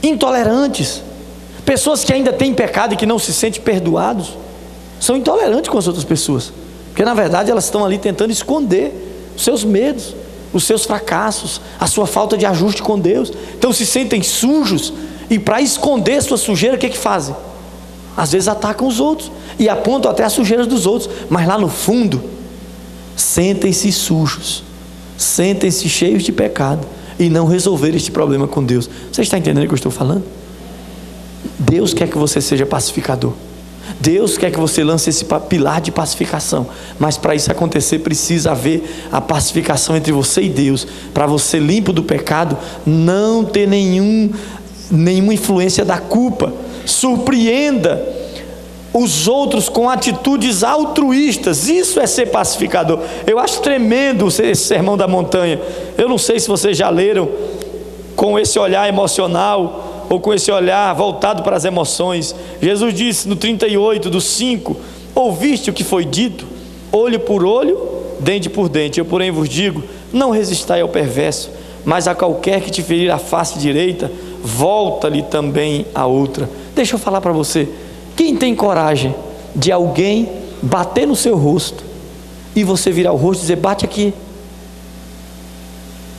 intolerantes. Pessoas que ainda têm pecado e que não se sentem perdoados, são intolerantes com as outras pessoas, porque na verdade elas estão ali tentando esconder os seus medos, os seus fracassos, a sua falta de ajuste com Deus. Então se sentem sujos, e para esconder sua sujeira, o que, que fazem? Às vezes atacam os outros e apontam até as sujeiras dos outros, mas lá no fundo, sentem-se sujos, sentem-se cheios de pecado e não resolver este problema com Deus. Você está entendendo o que eu estou falando? Deus quer que você seja pacificador. Deus quer que você lance esse pilar de pacificação, mas para isso acontecer precisa haver a pacificação entre você e Deus, para você limpo do pecado, não ter nenhum nenhuma influência da culpa. Surpreenda os outros com atitudes altruístas. Isso é ser pacificador. Eu acho tremendo esse sermão da montanha. Eu não sei se vocês já leram com esse olhar emocional ou com esse olhar voltado para as emoções. Jesus disse no 38 do 5: Ouviste o que foi dito, olho por olho, dente por dente. Eu, porém, vos digo: não resistai ao perverso, mas a qualquer que te ferir a face direita, volta-lhe também a outra. Deixa eu falar para você: quem tem coragem de alguém bater no seu rosto e você virar o rosto e dizer, bate aqui?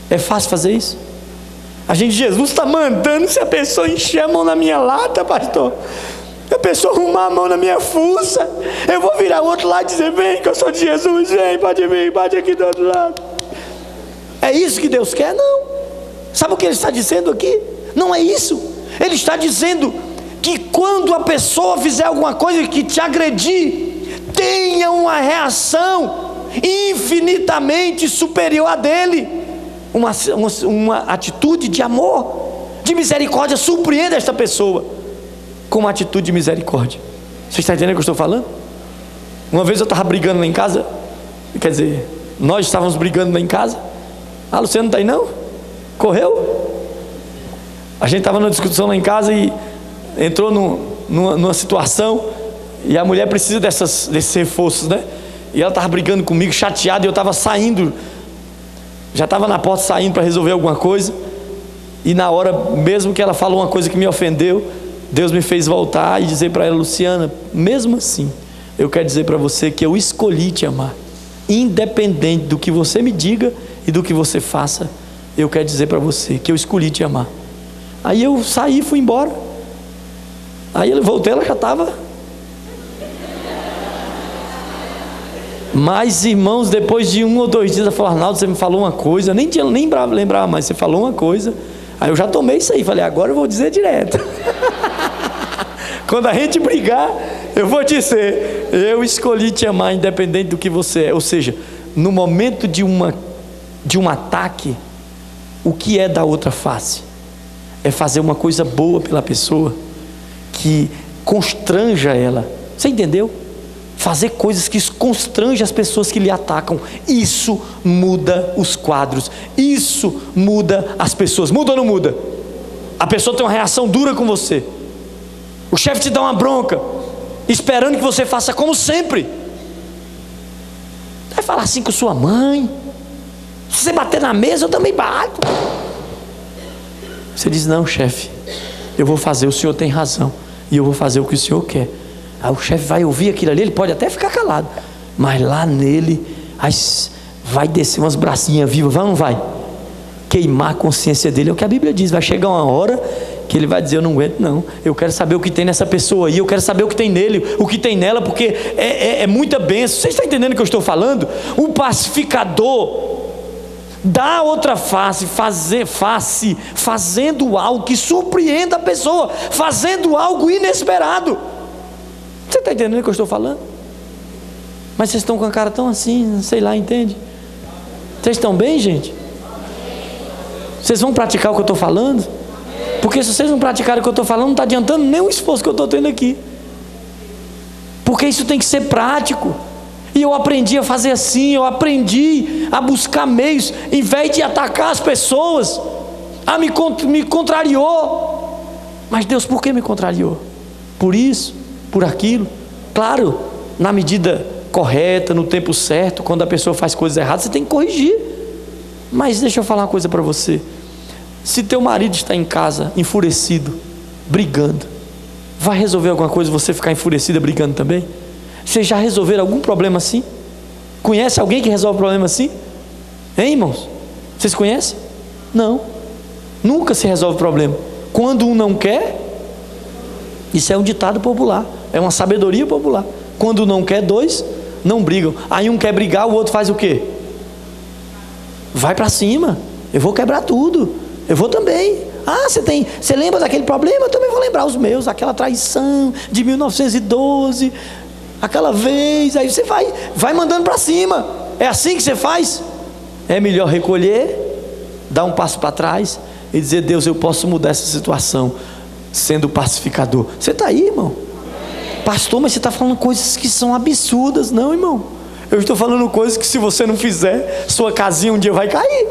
É fácil fazer isso? A gente, Jesus está mandando se a pessoa encher a mão na minha lata, pastor. A pessoa arrumar a mão na minha fuça, eu vou virar o outro lado e dizer: Vem, que eu sou de Jesus, vem, pode vir, bate aqui do outro lado. É isso que Deus quer? Não. Sabe o que Ele está dizendo aqui? Não é isso. Ele está dizendo que quando a pessoa fizer alguma coisa que te agredir, tenha uma reação infinitamente superior a dele, uma, uma, uma atitude de amor, de misericórdia, surpreenda esta pessoa com uma atitude de misericórdia. Você está entendendo o que eu estou falando? Uma vez eu estava brigando lá em casa, quer dizer, nós estávamos brigando lá em casa. Ah, Luciano não está aí não? Correu? A gente estava numa discussão lá em casa e entrou numa, numa, situação e a mulher precisa dessas, desses reforços, né? E ela estava brigando comigo, chateada, e eu estava saindo, já estava na porta saindo para resolver alguma coisa. E na hora, mesmo que ela falou uma coisa que me ofendeu, Deus me fez voltar e dizer para ela, Luciana, mesmo assim, eu quero dizer para você que eu escolhi te amar, independente do que você me diga e do que você faça, eu quero dizer para você que eu escolhi te amar. Aí eu saí fui embora. Aí ele voltou, ela já estava. Mas, irmãos, depois de um ou dois dias, ela falou: Arnaldo, você me falou uma coisa, nem tinha nem lembrava mais, você falou uma coisa. Aí eu já tomei isso aí, falei: agora eu vou dizer direto. Quando a gente brigar, eu vou dizer: eu escolhi te amar independente do que você é. Ou seja, no momento de, uma, de um ataque, o que é da outra face? É fazer uma coisa boa pela pessoa que constranja ela. Você entendeu? Fazer coisas que constrangem as pessoas que lhe atacam. Isso muda os quadros. Isso muda as pessoas. Muda ou não muda? A pessoa tem uma reação dura com você. O chefe te dá uma bronca, esperando que você faça como sempre. Vai falar assim com sua mãe. Se você bater na mesa, eu também bato. Você diz: Não, chefe, eu vou fazer, o senhor tem razão e eu vou fazer o que o senhor quer. Aí o chefe vai ouvir aquilo ali, ele pode até ficar calado, mas lá nele vai descer umas bracinhas vivas, vai ou não vai? Queimar a consciência dele, é o que a Bíblia diz, vai chegar uma hora que ele vai dizer: Eu não aguento, não. Eu quero saber o que tem nessa pessoa aí, eu quero saber o que tem nele, o que tem nela, porque é, é, é muita benção. Você está entendendo o que eu estou falando? O pacificador dá outra face, fazer face, fazendo algo que surpreenda a pessoa, fazendo algo inesperado. Você está entendendo o que eu estou falando? Mas vocês estão com a cara tão assim, sei lá, entende? Vocês estão bem, gente? Vocês vão praticar o que eu estou falando? Porque se vocês não praticarem o que eu estou falando, não está adiantando nem o esforço que eu estou tendo aqui. Porque isso tem que ser prático. E eu aprendi a fazer assim, eu aprendi a buscar meios, em vez de atacar as pessoas, a me, me contrariou. Mas Deus, por que me contrariou? Por isso, por aquilo. Claro, na medida correta, no tempo certo, quando a pessoa faz coisas erradas, você tem que corrigir. Mas deixa eu falar uma coisa para você. Se teu marido está em casa enfurecido, brigando, vai resolver alguma coisa você ficar enfurecida brigando também? Vocês já resolveram algum problema assim? Conhece alguém que resolve problema assim? Hein, irmãos? Vocês conhecem? Não. Nunca se resolve problema. Quando um não quer, isso é um ditado popular, é uma sabedoria popular. Quando não quer, dois não brigam. Aí um quer brigar, o outro faz o quê? Vai para cima. Eu vou quebrar tudo. Eu vou também. Ah, você tem, você lembra daquele problema? Eu também vou lembrar os meus, aquela traição de 1912, aquela vez, aí você vai, vai mandando para cima. É assim que você faz? É melhor recolher, dar um passo para trás e dizer: Deus, eu posso mudar essa situação, sendo pacificador. Você está aí, irmão? Pastor, mas você está falando coisas que são absurdas, não, irmão. Eu estou falando coisas que, se você não fizer, sua casinha um dia vai cair.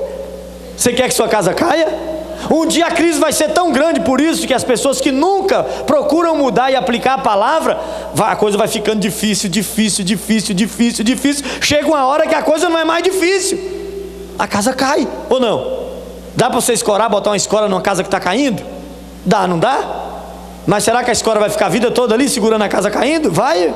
Você quer que sua casa caia? Um dia a crise vai ser tão grande por isso que as pessoas que nunca procuram mudar e aplicar a palavra, a coisa vai ficando difícil, difícil, difícil, difícil, difícil. Chega uma hora que a coisa não é mais difícil. A casa cai, ou não? Dá para você escorar, botar uma escola numa casa que está caindo? Dá, não dá? Mas será que a escola vai ficar a vida toda ali segurando a casa caindo? Vai?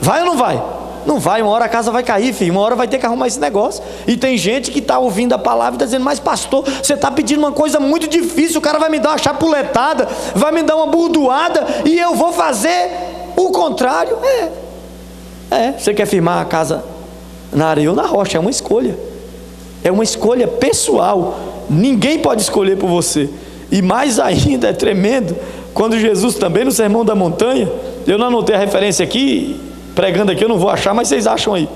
Vai ou não vai? Não vai, uma hora a casa vai cair, filho. Uma hora vai ter que arrumar esse negócio. E tem gente que está ouvindo a palavra e está dizendo, mas pastor, você está pedindo uma coisa muito difícil, o cara vai me dar uma chapuletada, vai me dar uma burdoada, e eu vou fazer o contrário. É. É, você quer firmar a casa na areia ou na rocha, é uma escolha. É uma escolha pessoal. Ninguém pode escolher por você. E mais ainda é tremendo quando Jesus também no Sermão da Montanha, eu não anotei a referência aqui, pregando aqui, eu não vou achar, mas vocês acham aí.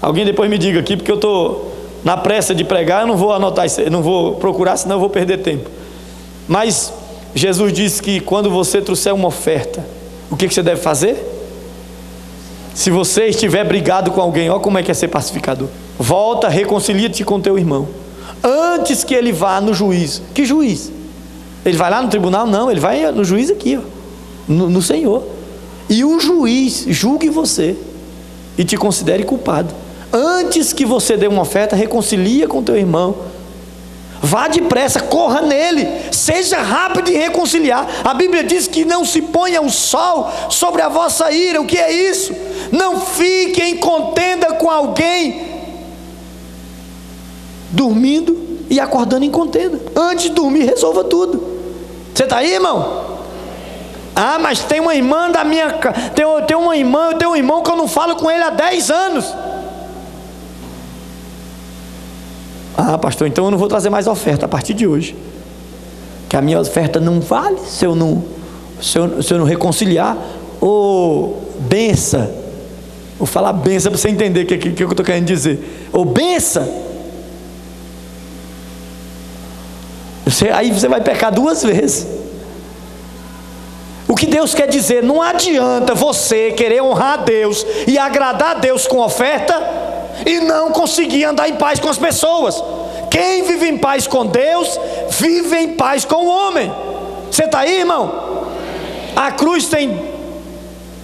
Alguém depois me diga aqui, porque eu estou na pressa de pregar, eu não vou anotar isso, não vou procurar, senão eu vou perder tempo. Mas Jesus disse que quando você trouxer uma oferta, o que, que você deve fazer? Se você estiver brigado com alguém, olha como é que é ser pacificador. Volta, reconcilia-te com teu irmão. Antes que ele vá no juiz. Que juiz? Ele vai lá no tribunal? Não, ele vai no juiz aqui, ó, no, no Senhor e o juiz julgue você e te considere culpado. Antes que você dê uma oferta, reconcilia com teu irmão. Vá depressa, corra nele, seja rápido em reconciliar. A Bíblia diz que não se ponha o sol sobre a vossa ira. O que é isso? Não fique em contenda com alguém dormindo e acordando em contenda. Antes de dormir, resolva tudo. Você está aí, irmão? Ah, mas tem uma irmã da minha tem, tem uma irmã, eu tenho um irmão que eu não falo com ele há 10 anos. Ah, pastor, então eu não vou trazer mais oferta a partir de hoje. Que a minha oferta não vale se eu não, se eu, se eu não reconciliar. Ô, oh, bença. Vou falar benção para você entender o que, que, que eu estou querendo dizer. Ô, oh, bença. Você, aí você vai pecar duas vezes. O que Deus quer dizer, não adianta você querer honrar a Deus e agradar a Deus com oferta e não conseguir andar em paz com as pessoas. Quem vive em paz com Deus, vive em paz com o homem. Você está aí, irmão? A cruz tem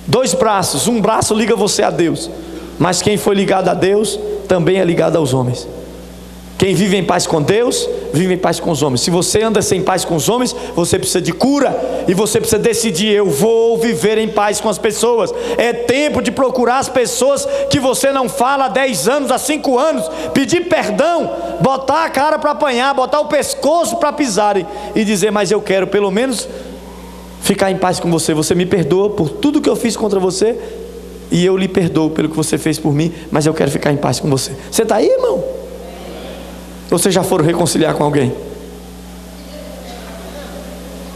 dois braços, um braço liga você a Deus, mas quem foi ligado a Deus também é ligado aos homens. Quem vive em paz com Deus, vive em paz com os homens. Se você anda sem paz com os homens, você precisa de cura e você precisa decidir: eu vou viver em paz com as pessoas. É tempo de procurar as pessoas que você não fala há 10 anos, há 5 anos, pedir perdão, botar a cara para apanhar, botar o pescoço para pisarem e dizer: Mas eu quero pelo menos ficar em paz com você. Você me perdoa por tudo que eu fiz contra você e eu lhe perdoo pelo que você fez por mim, mas eu quero ficar em paz com você. Você está aí, irmão? Vocês já foram reconciliar com alguém?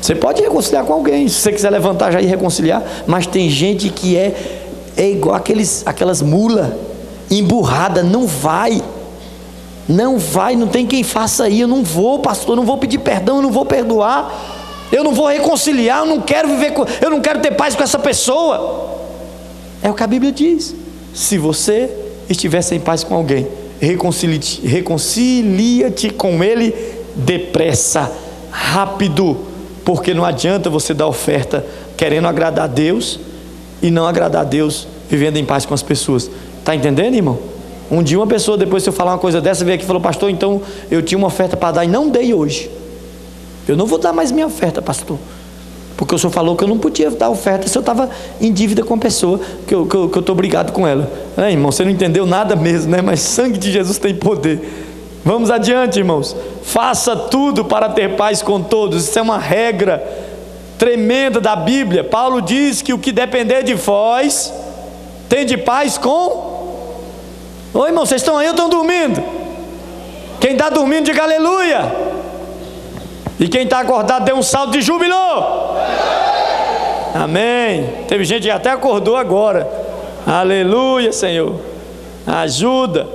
Você pode reconciliar com alguém, se você quiser levantar já e reconciliar, mas tem gente que é, é igual aqueles, aquelas mulas, emburrada, não vai. Não vai, não tem quem faça aí. Eu não vou, pastor, não vou pedir perdão, eu não vou perdoar, eu não vou reconciliar, eu não quero viver com, eu não quero ter paz com essa pessoa. É o que a Bíblia diz. Se você estivesse em paz com alguém, reconcilia-te reconcilia com Ele depressa, rápido, porque não adianta você dar oferta querendo agradar a Deus e não agradar a Deus vivendo em paz com as pessoas. Está entendendo, irmão? Um dia uma pessoa, depois se eu falar uma coisa dessa, veio aqui e falou, pastor, então eu tinha uma oferta para dar e não dei hoje. Eu não vou dar mais minha oferta, pastor. Porque o senhor falou que eu não podia dar oferta se eu estava em dívida com a pessoa, que eu estou que eu, que eu obrigado com ela. É, irmão, você não entendeu nada mesmo, né? Mas sangue de Jesus tem poder. Vamos adiante, irmãos. Faça tudo para ter paz com todos. Isso é uma regra tremenda da Bíblia. Paulo diz que o que depender de vós, tem de paz com. Oi, irmão, vocês estão aí ou estão dormindo? Quem está dormindo, diga aleluia. E quem está acordado dê um salto de júbilo. Amém. Teve gente que até acordou agora. Aleluia, Senhor. Ajuda.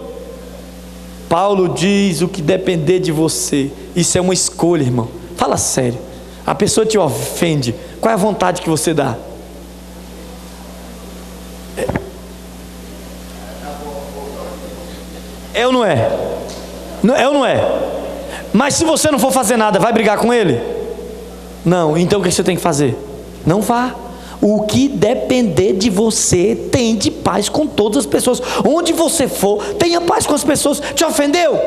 Paulo diz o que depender de você. Isso é uma escolha, irmão. Fala sério. A pessoa te ofende. Qual é a vontade que você dá? É, é ou não é? É ou não é? Mas se você não for fazer nada, vai brigar com ele? Não, então o que você tem que fazer? Não vá. O que depender de você, tem de paz com todas as pessoas. Onde você for, tenha paz com as pessoas. Te ofendeu?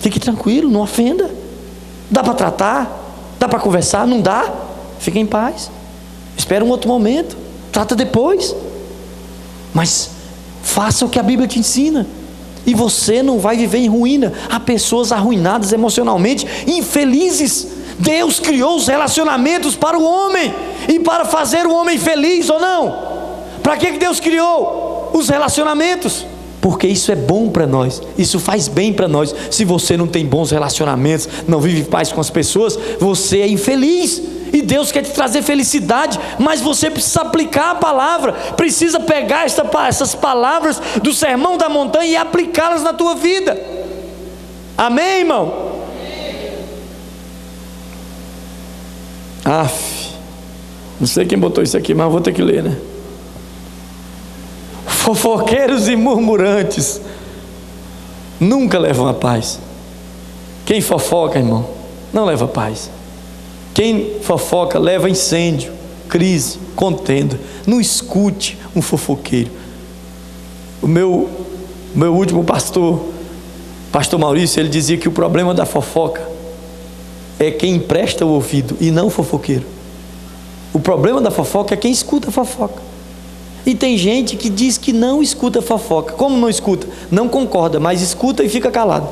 Fique tranquilo, não ofenda. Dá para tratar? Dá para conversar? Não dá? Fique em paz. Espera um outro momento. Trata depois. Mas faça o que a Bíblia te ensina e você não vai viver em ruína. Há pessoas arruinadas emocionalmente, infelizes. Deus criou os relacionamentos para o homem e para fazer o homem feliz ou não. Para que Deus criou os relacionamentos? Porque isso é bom para nós, isso faz bem para nós. Se você não tem bons relacionamentos, não vive paz com as pessoas, você é infeliz. E Deus quer te trazer felicidade, mas você precisa aplicar a palavra, precisa pegar essa, essas palavras do sermão da montanha e aplicá-las na tua vida. Amém, irmão? Aff, não sei quem botou isso aqui, mas vou ter que ler, né? Fofoqueiros e murmurantes nunca levam a paz. Quem fofoca, irmão, não leva paz. Quem fofoca leva incêndio, crise, contenda. Não escute um fofoqueiro. O meu, meu último pastor, pastor Maurício, ele dizia que o problema da fofoca é quem empresta o ouvido e não o fofoqueiro. O problema da fofoca é quem escuta a fofoca. E tem gente que diz que não escuta fofoca. Como não escuta? Não concorda, mas escuta e fica calado.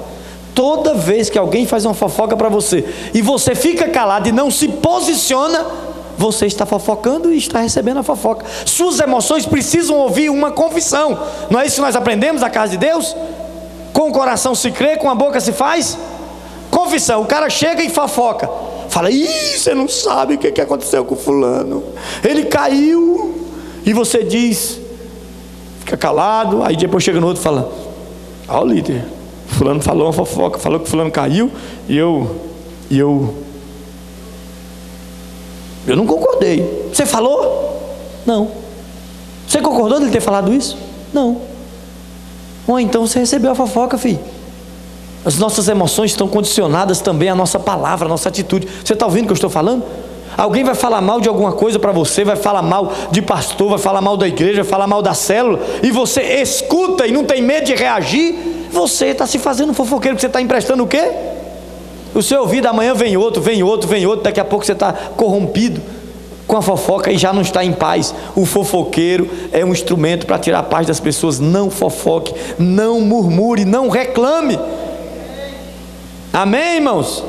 Toda vez que alguém faz uma fofoca para você e você fica calado e não se posiciona, você está fofocando e está recebendo a fofoca. Suas emoções precisam ouvir uma confissão. Não é isso que nós aprendemos na casa de Deus? Com o coração se crê, com a boca se faz. Confissão. O cara chega e fofoca. Fala, ih, você não sabe o que aconteceu com fulano. Ele caiu. E você diz, fica calado. Aí depois chega no outro e fala, ó líder, fulano falou uma fofoca, falou que fulano caiu. E eu, e eu eu não concordei. Você falou? Não. Você concordou dele ter falado isso? Não. Ou então você recebeu a fofoca, filho. As nossas emoções estão condicionadas também à nossa palavra, à nossa atitude. Você está ouvindo o que eu estou falando? Alguém vai falar mal de alguma coisa para você, vai falar mal de pastor, vai falar mal da igreja, vai falar mal da célula, e você escuta e não tem medo de reagir, você está se fazendo fofoqueiro, porque você está emprestando o quê? O seu ouvido, amanhã vem outro, vem outro, vem outro, daqui a pouco você está corrompido com a fofoca e já não está em paz. O fofoqueiro é um instrumento para tirar a paz das pessoas. Não fofoque, não murmure, não reclame. Amém, irmãos?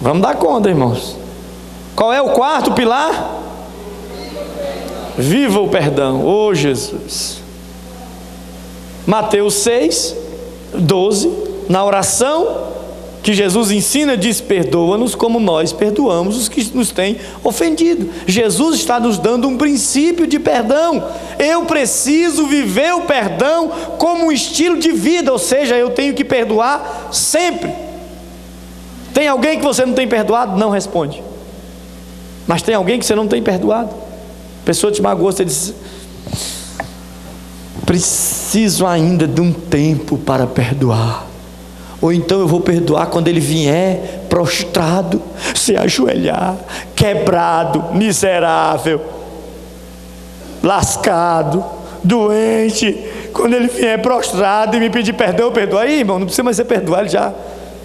Vamos dar conta, irmãos. Qual é o quarto pilar? Viva o perdão, oh Jesus. Mateus 6, 12, na oração que Jesus ensina, diz: Perdoa-nos como nós perdoamos os que nos têm ofendido. Jesus está nos dando um princípio de perdão. Eu preciso viver o perdão como um estilo de vida, ou seja, eu tenho que perdoar sempre. Tem alguém que você não tem perdoado? Não responde. Mas tem alguém que você não tem perdoado? A pessoa te magoou, você diz: Preciso ainda de um tempo para perdoar. Ou então eu vou perdoar quando ele vier prostrado, se ajoelhar, quebrado, miserável, lascado, doente. Quando ele vier prostrado e me pedir perdão, eu. Aí, irmão, não precisa mais ser perdoar, ele já,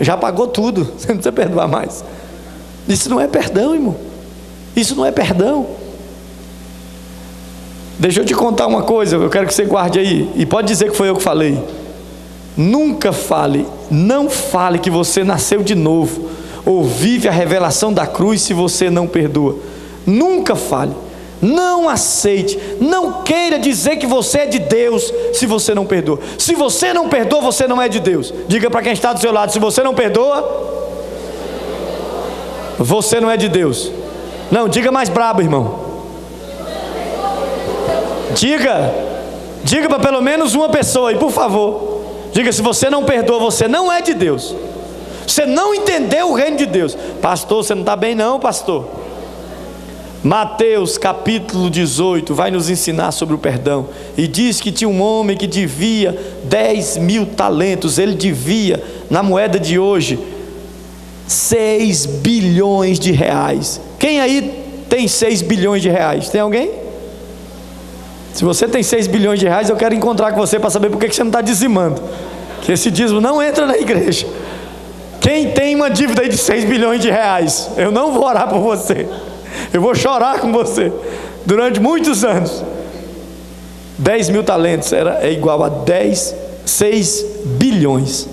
já pagou tudo. Você não precisa perdoar mais. Isso não é perdão, irmão. Isso não é perdão. Deixa eu te contar uma coisa, eu quero que você guarde aí. E pode dizer que foi eu que falei. Nunca fale, não fale que você nasceu de novo ou vive a revelação da cruz se você não perdoa. Nunca fale. Não aceite, não queira dizer que você é de Deus se você não perdoa. Se você não perdoa, você não é de Deus. Diga para quem está do seu lado: se você não perdoa, você não é de Deus. Não, diga mais brabo, irmão. Diga, diga para pelo menos uma pessoa aí, por favor. Diga: se você não perdoa, você não é de Deus. Você não entendeu o reino de Deus. Pastor, você não está bem, não, pastor. Mateus capítulo 18 vai nos ensinar sobre o perdão. E diz que tinha um homem que devia 10 mil talentos. Ele devia, na moeda de hoje, 6 bilhões de reais. Quem aí tem 6 bilhões de reais? Tem alguém? Se você tem 6 bilhões de reais, eu quero encontrar com você para saber por que você não está dizimando. Que esse dízimo não entra na igreja. Quem tem uma dívida aí de 6 bilhões de reais, eu não vou orar por você. Eu vou chorar com você durante muitos anos. 10 mil talentos era, é igual a 10, 6 bilhões.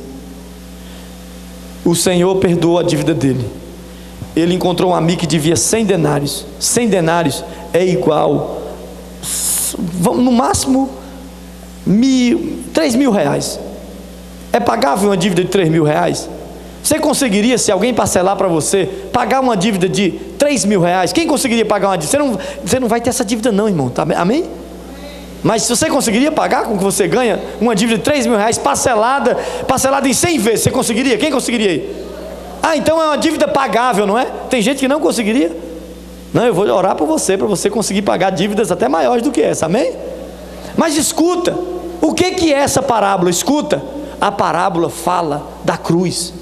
O Senhor perdoou a dívida dele. Ele encontrou um amigo que devia 100 denários. 100 denários é igual no máximo, mil, 3 mil reais. É pagável uma dívida de 3 mil reais? Você conseguiria, se alguém parcelar para você, pagar uma dívida de 3 mil reais? Quem conseguiria pagar uma dívida? Você não, você não vai ter essa dívida, não, irmão. Tá, amém? Mas se você conseguiria pagar com o que você ganha uma dívida de 3 mil reais parcelada, parcelada em 100 vezes, você conseguiria? Quem conseguiria? Ah, então é uma dívida pagável, não é? Tem gente que não conseguiria. Não, eu vou orar por você, para você conseguir pagar dívidas até maiores do que essa, amém? Mas escuta, o que, que é essa parábola? Escuta, a parábola fala da cruz.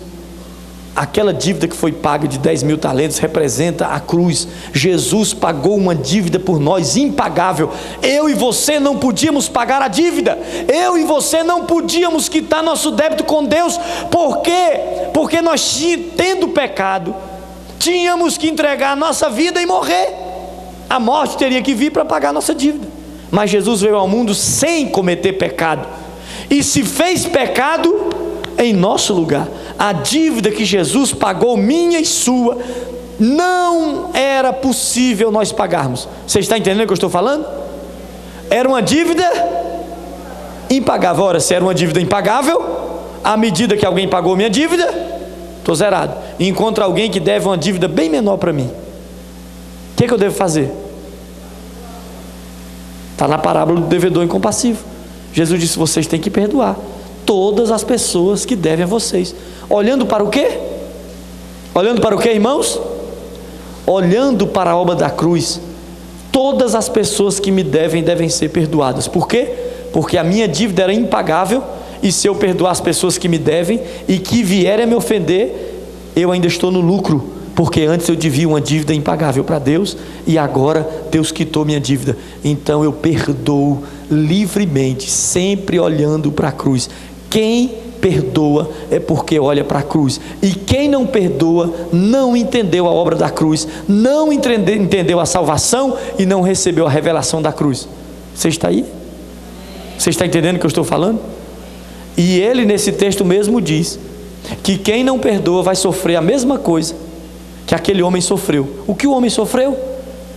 Aquela dívida que foi paga de 10 mil talentos representa a cruz. Jesus pagou uma dívida por nós, impagável. Eu e você não podíamos pagar a dívida. Eu e você não podíamos quitar nosso débito com Deus. Por quê? Porque nós, tendo pecado, tínhamos que entregar a nossa vida e morrer. A morte teria que vir para pagar a nossa dívida. Mas Jesus veio ao mundo sem cometer pecado. e se fez pecado em nosso lugar. A dívida que Jesus pagou, minha e sua, não era possível nós pagarmos. Você está entendendo o que eu estou falando? Era uma dívida impagável. Ora, se era uma dívida impagável, à medida que alguém pagou minha dívida, estou zerado. E encontro alguém que deve uma dívida bem menor para mim. O que, é que eu devo fazer? Está na parábola do devedor incompassivo. Jesus disse: vocês têm que perdoar todas as pessoas que devem a vocês. Olhando para o quê? Olhando para o quê, irmãos? Olhando para a obra da cruz. Todas as pessoas que me devem devem ser perdoadas. Por quê? Porque a minha dívida era impagável e se eu perdoar as pessoas que me devem e que vierem a me ofender, eu ainda estou no lucro porque antes eu devia uma dívida impagável para Deus e agora Deus quitou minha dívida. Então eu perdoo livremente, sempre olhando para a cruz. Quem perdoa é porque olha para a cruz. E quem não perdoa não entendeu a obra da cruz, não entendeu a salvação e não recebeu a revelação da cruz. Você está aí? Você está entendendo o que eu estou falando? E ele, nesse texto mesmo, diz que quem não perdoa vai sofrer a mesma coisa que aquele homem sofreu. O que o homem sofreu?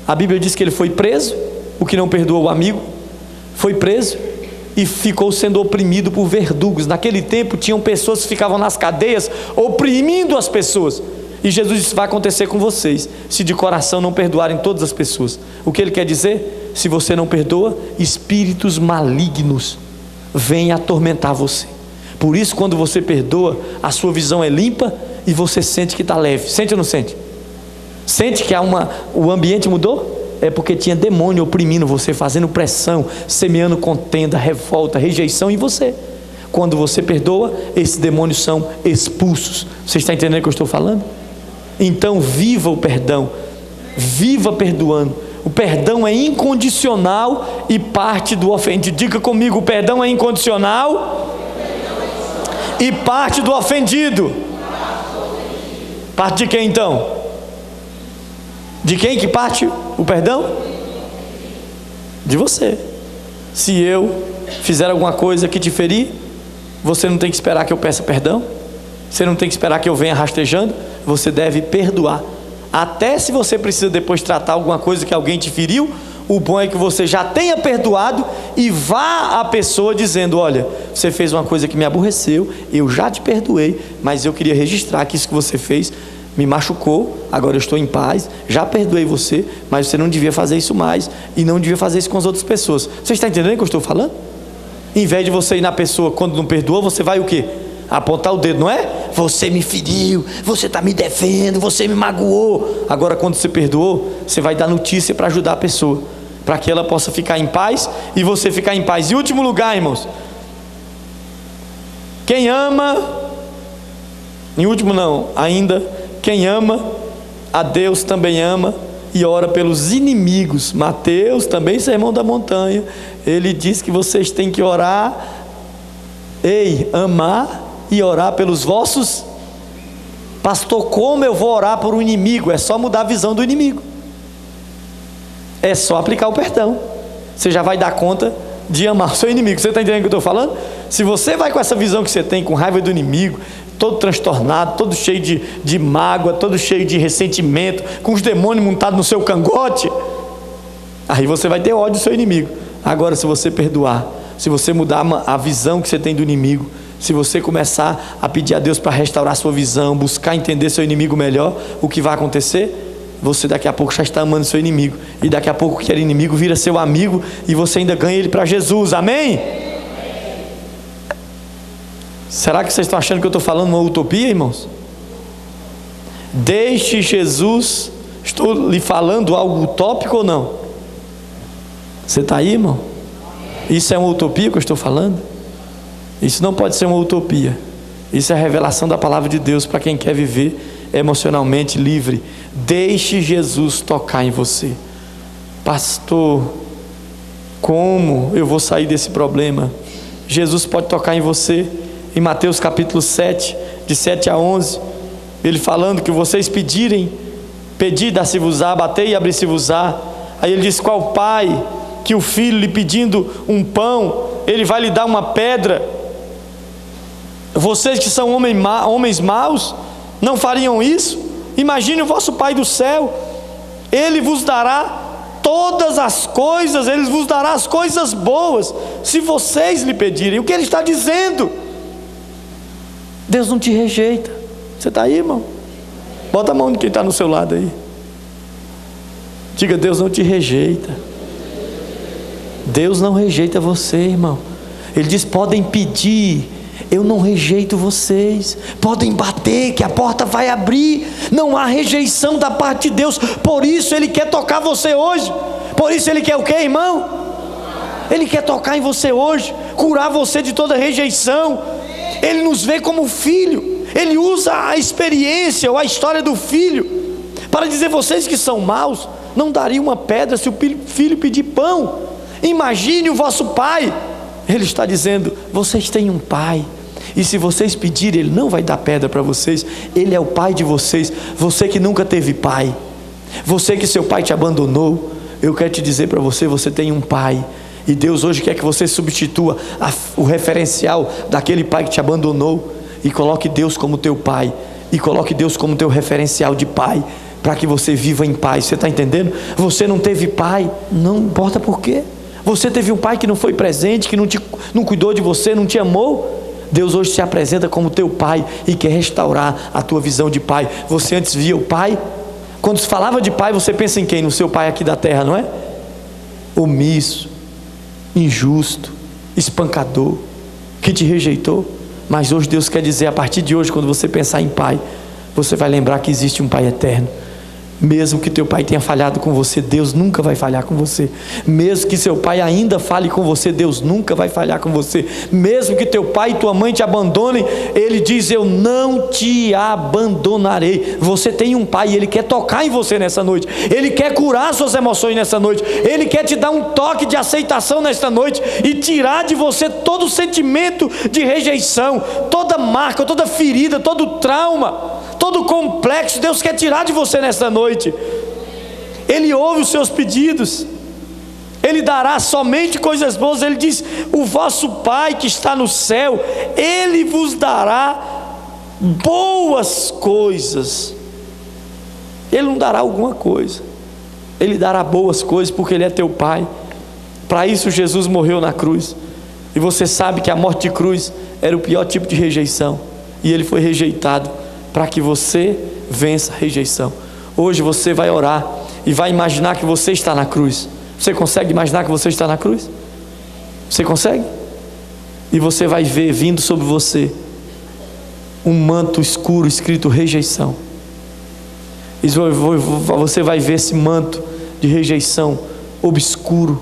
A Bíblia diz que ele foi preso, o que não perdoou o amigo, foi preso e ficou sendo oprimido por verdugos. Naquele tempo tinham pessoas que ficavam nas cadeias oprimindo as pessoas. E Jesus disse: vai acontecer com vocês, se de coração não perdoarem todas as pessoas. O que ele quer dizer? Se você não perdoa, espíritos malignos vêm atormentar você. Por isso, quando você perdoa, a sua visão é limpa e você sente que está leve. Sente ou não sente? Sente que há uma, o ambiente mudou? É porque tinha demônio oprimindo você, fazendo pressão, semeando contenda, revolta, rejeição em você. Quando você perdoa, esses demônios são expulsos. Você está entendendo o que eu estou falando? Então, viva o perdão, viva perdoando. O perdão é incondicional e parte do ofendido. Diga comigo: o perdão é incondicional e parte do ofendido. Parte de quem então? De quem que parte o perdão? De você. Se eu fizer alguma coisa que te ferir, você não tem que esperar que eu peça perdão. Você não tem que esperar que eu venha rastejando. Você deve perdoar. Até se você precisa depois tratar alguma coisa que alguém te feriu, o bom é que você já tenha perdoado e vá à pessoa dizendo: Olha, você fez uma coisa que me aborreceu, eu já te perdoei, mas eu queria registrar que isso que você fez me machucou, agora eu estou em paz, já perdoei você, mas você não devia fazer isso mais e não devia fazer isso com as outras pessoas. Você está entendendo o que eu estou falando? Em vez de você ir na pessoa quando não perdoa, você vai o quê? Apontar o dedo, não é? Você me feriu, você está me defendendo, você me magoou. Agora, quando você perdoou, você vai dar notícia para ajudar a pessoa, para que ela possa ficar em paz e você ficar em paz. E último lugar, irmãos, quem ama, em último não, ainda quem ama a Deus também ama e ora pelos inimigos. Mateus, também sermão da montanha, ele diz que vocês têm que orar, ei, amar e orar pelos vossos. Pastor, como eu vou orar por um inimigo? É só mudar a visão do inimigo. É só aplicar o perdão. Você já vai dar conta de amar o seu inimigo. Você está entendendo o que eu estou falando? Se você vai com essa visão que você tem, com raiva do inimigo, todo transtornado, todo cheio de, de mágoa, todo cheio de ressentimento, com os demônios montados no seu cangote, aí você vai ter ódio do seu inimigo. Agora, se você perdoar, se você mudar a visão que você tem do inimigo, se você começar a pedir a Deus para restaurar sua visão, buscar entender seu inimigo melhor, o que vai acontecer? Você daqui a pouco já está amando seu inimigo, e daqui a pouco aquele inimigo vira seu amigo e você ainda ganha ele para Jesus, amém? Será que vocês estão achando que eu estou falando uma utopia, irmãos? Deixe Jesus, estou lhe falando algo utópico ou não? Você está aí, irmão? Isso é uma utopia que eu estou falando? Isso não pode ser uma utopia. Isso é a revelação da palavra de Deus para quem quer viver emocionalmente livre. Deixe Jesus tocar em você. Pastor, como eu vou sair desse problema? Jesus pode tocar em você em Mateus capítulo 7, de 7 a 11, ele falando que vocês pedirem, pedi, dá-se-vos-á, batei e abri-se-vos-á. Aí ele diz: Qual pai que o filho lhe pedindo um pão, ele vai lhe dar uma pedra? Vocês que são homens, ma homens maus, não fariam isso? Imagine o vosso Pai do céu, Ele vos dará todas as coisas, Ele vos dará as coisas boas, se vocês lhe pedirem. O que Ele está dizendo? Deus não te rejeita. Você está aí, irmão? Bota a mão de quem está no seu lado aí. Diga, Deus não te rejeita. Deus não rejeita você, irmão. Ele diz: podem pedir, eu não rejeito vocês. Podem bater, que a porta vai abrir. Não há rejeição da parte de Deus. Por isso Ele quer tocar você hoje. Por isso Ele quer o que, irmão? Ele quer tocar em você hoje, curar você de toda rejeição. Ele nos vê como filho. Ele usa a experiência ou a história do filho para dizer vocês que são maus, não daria uma pedra se o filho pedir pão. Imagine o vosso pai. Ele está dizendo: vocês têm um pai. E se vocês pedirem, ele não vai dar pedra para vocês. Ele é o pai de vocês. Você que nunca teve pai. Você que seu pai te abandonou. Eu quero te dizer para você: você tem um pai. E Deus hoje quer que você substitua a, o referencial daquele pai que te abandonou. E coloque Deus como teu pai. E coloque Deus como teu referencial de pai para que você viva em paz. Você está entendendo? Você não teve pai, não importa por quê. Você teve um pai que não foi presente, que não, te, não cuidou de você, não te amou. Deus hoje se apresenta como teu pai e quer restaurar a tua visão de pai. Você antes via o pai. Quando se falava de pai, você pensa em quem? No seu pai aqui da terra, não é? Omisso, injusto, espancador, que te rejeitou. Mas hoje Deus quer dizer, a partir de hoje, quando você pensar em pai, você vai lembrar que existe um pai eterno mesmo que teu pai tenha falhado com você, Deus nunca vai falhar com você. Mesmo que seu pai ainda fale com você, Deus nunca vai falhar com você. Mesmo que teu pai e tua mãe te abandonem, ele diz: Eu não te abandonarei. Você tem um pai e ele quer tocar em você nessa noite. Ele quer curar suas emoções nessa noite. Ele quer te dar um toque de aceitação nesta noite e tirar de você todo o sentimento de rejeição, toda marca, toda ferida, todo trauma todo complexo, Deus quer tirar de você nesta noite. Ele ouve os seus pedidos, Ele dará somente coisas boas. Ele diz: O vosso Pai que está no céu, Ele vos dará boas coisas. Ele não dará alguma coisa, Ele dará boas coisas porque Ele é teu Pai. Para isso, Jesus morreu na cruz. E você sabe que a morte de cruz era o pior tipo de rejeição. E ele foi rejeitado para que você vença a rejeição. Hoje você vai orar e vai imaginar que você está na cruz. Você consegue imaginar que você está na cruz? Você consegue? E você vai ver vindo sobre você um manto escuro escrito rejeição. E você vai ver esse manto de rejeição obscuro,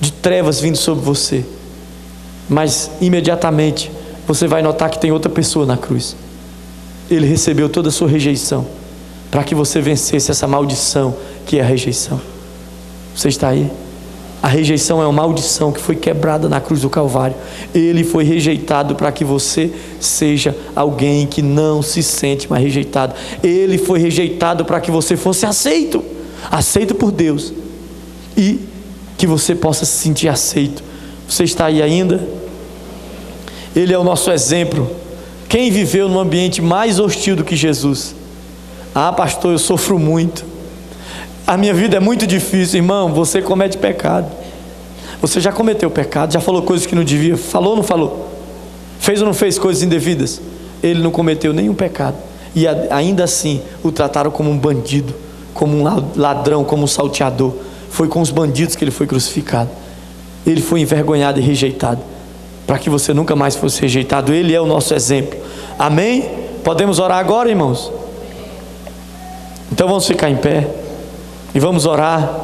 de trevas vindo sobre você. Mas imediatamente você vai notar que tem outra pessoa na cruz. Ele recebeu toda a sua rejeição, para que você vencesse essa maldição que é a rejeição. Você está aí? A rejeição é uma maldição que foi quebrada na cruz do Calvário. Ele foi rejeitado para que você seja alguém que não se sente mais rejeitado. Ele foi rejeitado para que você fosse aceito aceito por Deus e que você possa se sentir aceito. Você está aí ainda? Ele é o nosso exemplo quem viveu num ambiente mais hostil do que Jesus? Ah, pastor, eu sofro muito. A minha vida é muito difícil, irmão. Você comete pecado. Você já cometeu pecado, já falou coisas que não devia, falou ou não falou? Fez ou não fez coisas indevidas? Ele não cometeu nenhum pecado. E ainda assim o trataram como um bandido, como um ladrão, como um salteador. Foi com os bandidos que ele foi crucificado. Ele foi envergonhado e rejeitado para que você nunca mais fosse rejeitado. Ele é o nosso exemplo. Amém? Podemos orar agora, irmãos? Então vamos ficar em pé e vamos orar.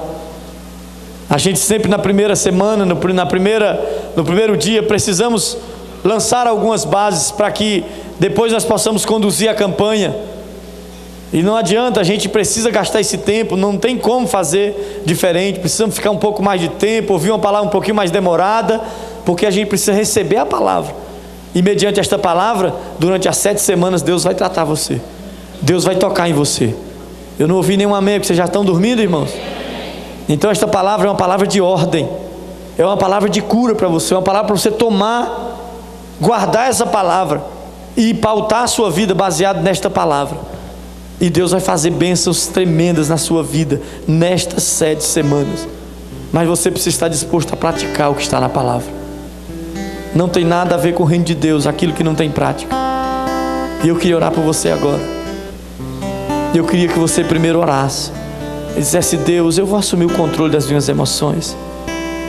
A gente sempre na primeira semana, no, na primeira, no primeiro dia, precisamos lançar algumas bases para que depois nós possamos conduzir a campanha. E não adianta, a gente precisa gastar esse tempo, não tem como fazer diferente, precisamos ficar um pouco mais de tempo, ouvir uma palavra um pouquinho mais demorada porque a gente precisa receber a palavra. E mediante esta palavra, durante as sete semanas, Deus vai tratar você. Deus vai tocar em você. Eu não ouvi nenhum amém, porque vocês já estão dormindo, irmãos. Então, esta palavra é uma palavra de ordem, é uma palavra de cura para você, é uma palavra para você tomar guardar essa palavra e pautar a sua vida baseado nesta palavra. E Deus vai fazer bênçãos tremendas na sua vida nestas sete semanas. Mas você precisa estar disposto a praticar o que está na palavra. Não tem nada a ver com o reino de Deus, aquilo que não tem prática. E eu queria orar por você agora. Eu queria que você primeiro orasse. E dissesse: Deus, eu vou assumir o controle das minhas emoções.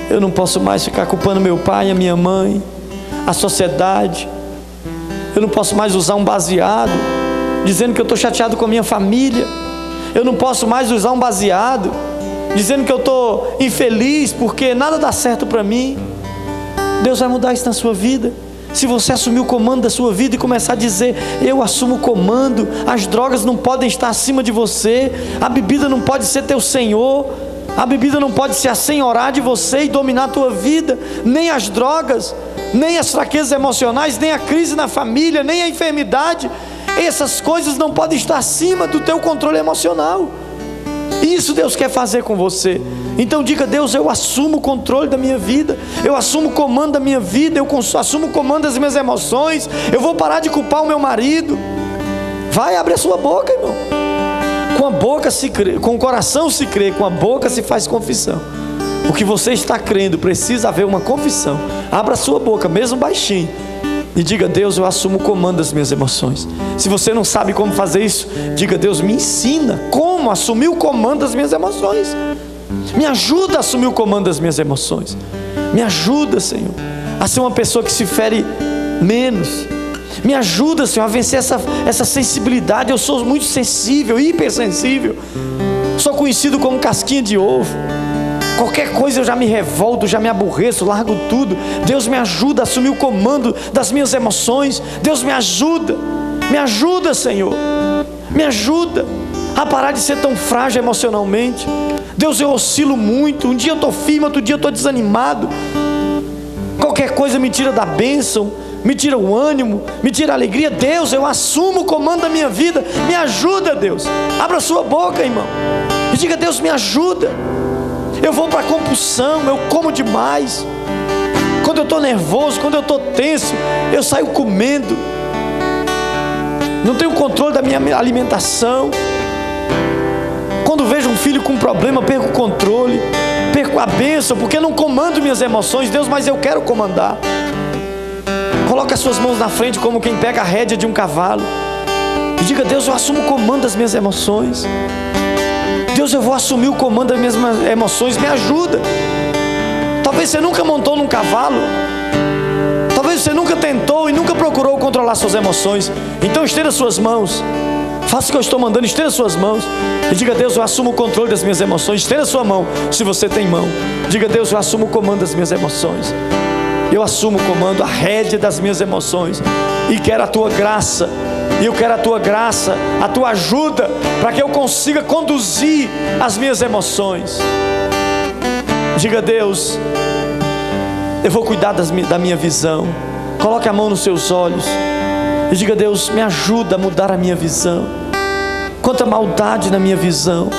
Eu não posso mais ficar culpando meu pai, a minha mãe, a sociedade. Eu não posso mais usar um baseado dizendo que eu estou chateado com a minha família. Eu não posso mais usar um baseado dizendo que eu estou infeliz porque nada dá certo para mim. Deus vai mudar isso na sua vida. Se você assumir o comando da sua vida e começar a dizer: Eu assumo o comando, as drogas não podem estar acima de você, a bebida não pode ser teu senhor, a bebida não pode se assenhorar de você e dominar a tua vida, nem as drogas, nem as fraquezas emocionais, nem a crise na família, nem a enfermidade. Essas coisas não podem estar acima do teu controle emocional. Isso Deus quer fazer com você. Então diga, Deus, eu assumo o controle da minha vida, eu assumo o comando da minha vida, eu assumo o comando das minhas emoções, eu vou parar de culpar o meu marido. Vai, abre a sua boca, irmão. Com a boca se crê, com o coração se crê, com a boca se faz confissão. O que você está crendo precisa haver uma confissão. Abra a sua boca, mesmo baixinho e diga: Deus, eu assumo o comando das minhas emoções. Se você não sabe como fazer isso, diga: Deus, me ensina como assumir o comando das minhas emoções. Me ajuda a assumir o comando das minhas emoções. Me ajuda, Senhor, a ser uma pessoa que se fere menos. Me ajuda, Senhor, a vencer essa, essa sensibilidade. Eu sou muito sensível, hipersensível. Sou conhecido como casquinha de ovo. Qualquer coisa eu já me revolto, já me aborreço, largo tudo. Deus me ajuda a assumir o comando das minhas emoções. Deus me ajuda, me ajuda, Senhor. Me ajuda a parar de ser tão frágil emocionalmente. Deus, eu oscilo muito. Um dia eu estou firme, outro dia eu estou desanimado. Qualquer coisa me tira da bênção, me tira o ânimo, me tira a alegria. Deus, eu assumo o comando da minha vida. Me ajuda, Deus. Abra sua boca, irmão. E diga: Deus, me ajuda eu vou para compulsão, eu como demais. Quando eu estou nervoso, quando eu estou tenso, eu saio comendo. Não tenho controle da minha alimentação. Quando vejo um filho com problema, perco o controle, perco a bênção, porque não comando minhas emoções, Deus, mas eu quero comandar. Coloque as suas mãos na frente como quem pega a rédea de um cavalo. E diga, Deus, eu assumo o comando das minhas emoções. Deus, eu vou assumir o comando das minhas emoções, me ajuda. Talvez você nunca montou num cavalo, talvez você nunca tentou e nunca procurou controlar suas emoções. Então estenda suas mãos, faça o que eu estou mandando, estenda suas mãos e diga: Deus, eu assumo o controle das minhas emoções. Estenda sua mão, se você tem mão. Diga: Deus, eu assumo o comando das minhas emoções. Eu assumo o comando, a rédea das minhas emoções e quero a tua graça e eu quero a tua graça, a tua ajuda, para que eu consiga conduzir as minhas emoções. Diga, Deus, eu vou cuidar das, da minha visão. Coloque a mão nos seus olhos e diga, Deus, me ajuda a mudar a minha visão. Quanta maldade na minha visão.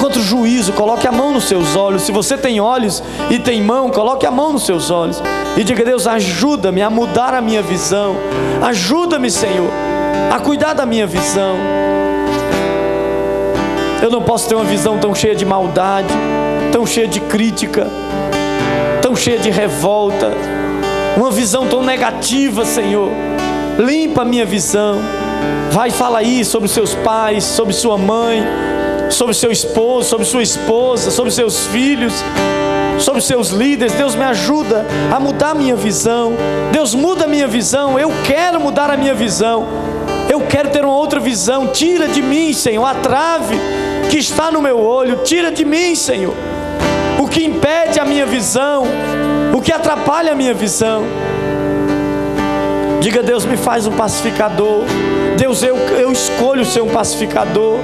Quanto juízo, coloque a mão nos seus olhos. Se você tem olhos e tem mão, coloque a mão nos seus olhos. E diga, Deus, ajuda-me a mudar a minha visão. Ajuda-me, Senhor, a cuidar da minha visão. Eu não posso ter uma visão tão cheia de maldade, tão cheia de crítica, tão cheia de revolta, uma visão tão negativa, Senhor. Limpa a minha visão. Vai falar aí sobre seus pais, sobre sua mãe, sobre seu esposo, sobre sua esposa, sobre seus filhos, sobre seus líderes. Deus me ajuda a mudar a minha visão. Deus muda a minha visão. Eu quero mudar a minha visão. Eu quero ter uma outra visão. Tira de mim, Senhor, a trave que está no meu olho. Tira de mim, Senhor, o que impede a minha visão, o que atrapalha a minha visão. Diga, Deus, me faz um pacificador. Deus, eu, eu escolho ser um pacificador.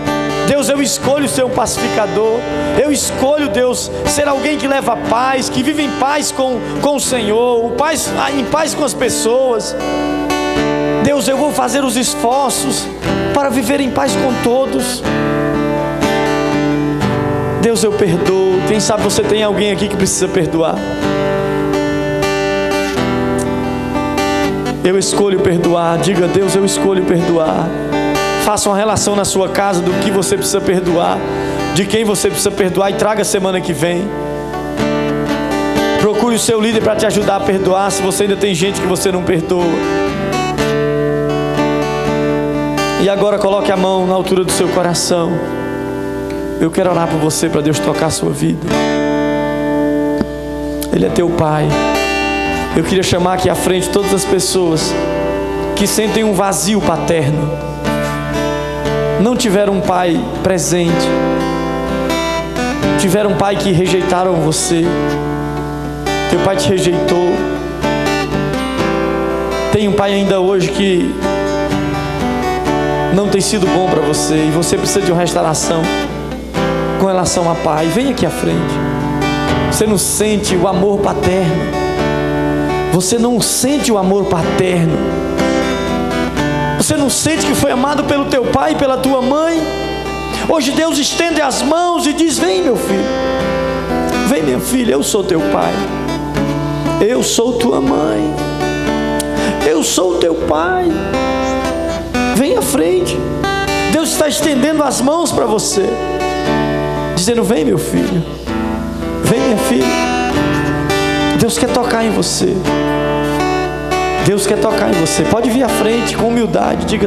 Deus, eu escolho ser um pacificador. Eu escolho, Deus, ser alguém que leva paz, que vive em paz com, com o Senhor, paz, em paz com as pessoas. Deus, eu vou fazer os esforços para viver em paz com todos. Deus, eu perdoo. Quem sabe você tem alguém aqui que precisa perdoar. Eu escolho perdoar. Diga, Deus, eu escolho perdoar. Faça uma relação na sua casa do que você precisa perdoar, de quem você precisa perdoar e traga semana que vem. Procure o seu líder para te ajudar a perdoar se você ainda tem gente que você não perdoa. E agora coloque a mão na altura do seu coração. Eu quero orar por você para Deus tocar a sua vida. Ele é teu pai. Eu queria chamar aqui à frente todas as pessoas que sentem um vazio paterno. Não tiveram um pai presente. Tiveram um pai que rejeitaram você. Teu pai te rejeitou. Tem um pai ainda hoje que não tem sido bom para você e você precisa de uma restauração com relação a pai. Vem aqui à frente. Você não sente o amor paterno. Você não sente o amor paterno. Você não sente que foi amado pelo teu pai e pela tua mãe. Hoje Deus estende as mãos e diz: Vem, meu filho. Vem, minha filha, eu sou teu pai. Eu sou tua mãe. Eu sou teu pai. Vem à frente. Deus está estendendo as mãos para você, dizendo: Vem, meu filho. Vem, minha filha. Deus quer tocar em você. Deus quer tocar em você. Pode vir à frente com humildade. Diga,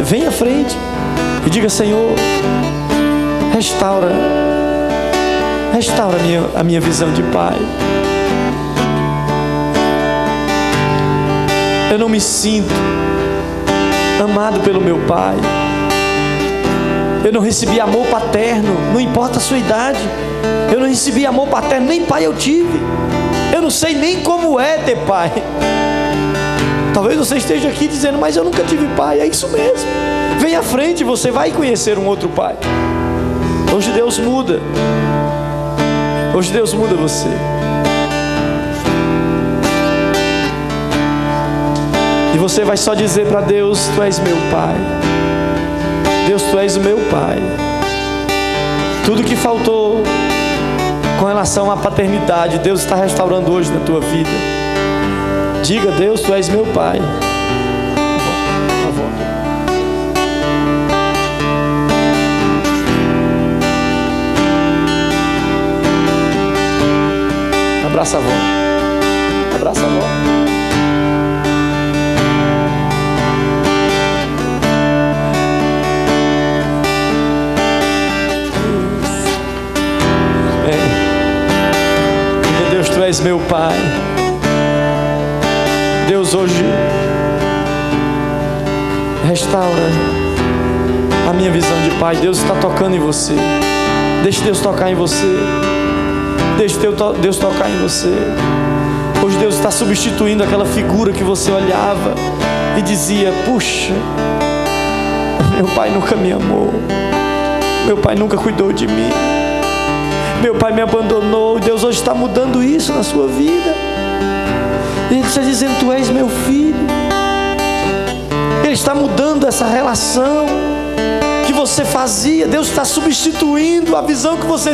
vem à frente e diga, Senhor, restaura, restaura a minha, a minha visão de Pai. Eu não me sinto amado pelo meu Pai. Eu não recebi amor paterno, não importa a sua idade. Eu não recebi amor paterno, nem pai eu tive. Eu não sei nem como é ter pai. Talvez você esteja aqui dizendo, mas eu nunca tive pai. É isso mesmo. Vem à frente, você vai conhecer um outro pai. Hoje Deus muda. Hoje Deus muda você. E você vai só dizer para Deus: Tu és meu pai. Deus, Tu és o meu pai. Tudo que faltou com relação à paternidade, Deus está restaurando hoje na tua vida. Diga, Deus, tu és meu pai. Abraça a avó. Abraça a avó. És meu Pai. Deus hoje restaura a minha visão de Pai. Deus está tocando em você. Deixe Deus tocar em você. Deixe Deus tocar em você. Hoje Deus está substituindo aquela figura que você olhava e dizia: Puxa, meu pai nunca me amou. Meu pai nunca cuidou de mim. Meu pai me abandonou. Deus hoje está mudando isso na sua vida. Ele está dizendo: Tu és meu filho. Ele está mudando essa relação que você fazia. Deus está substituindo a visão que você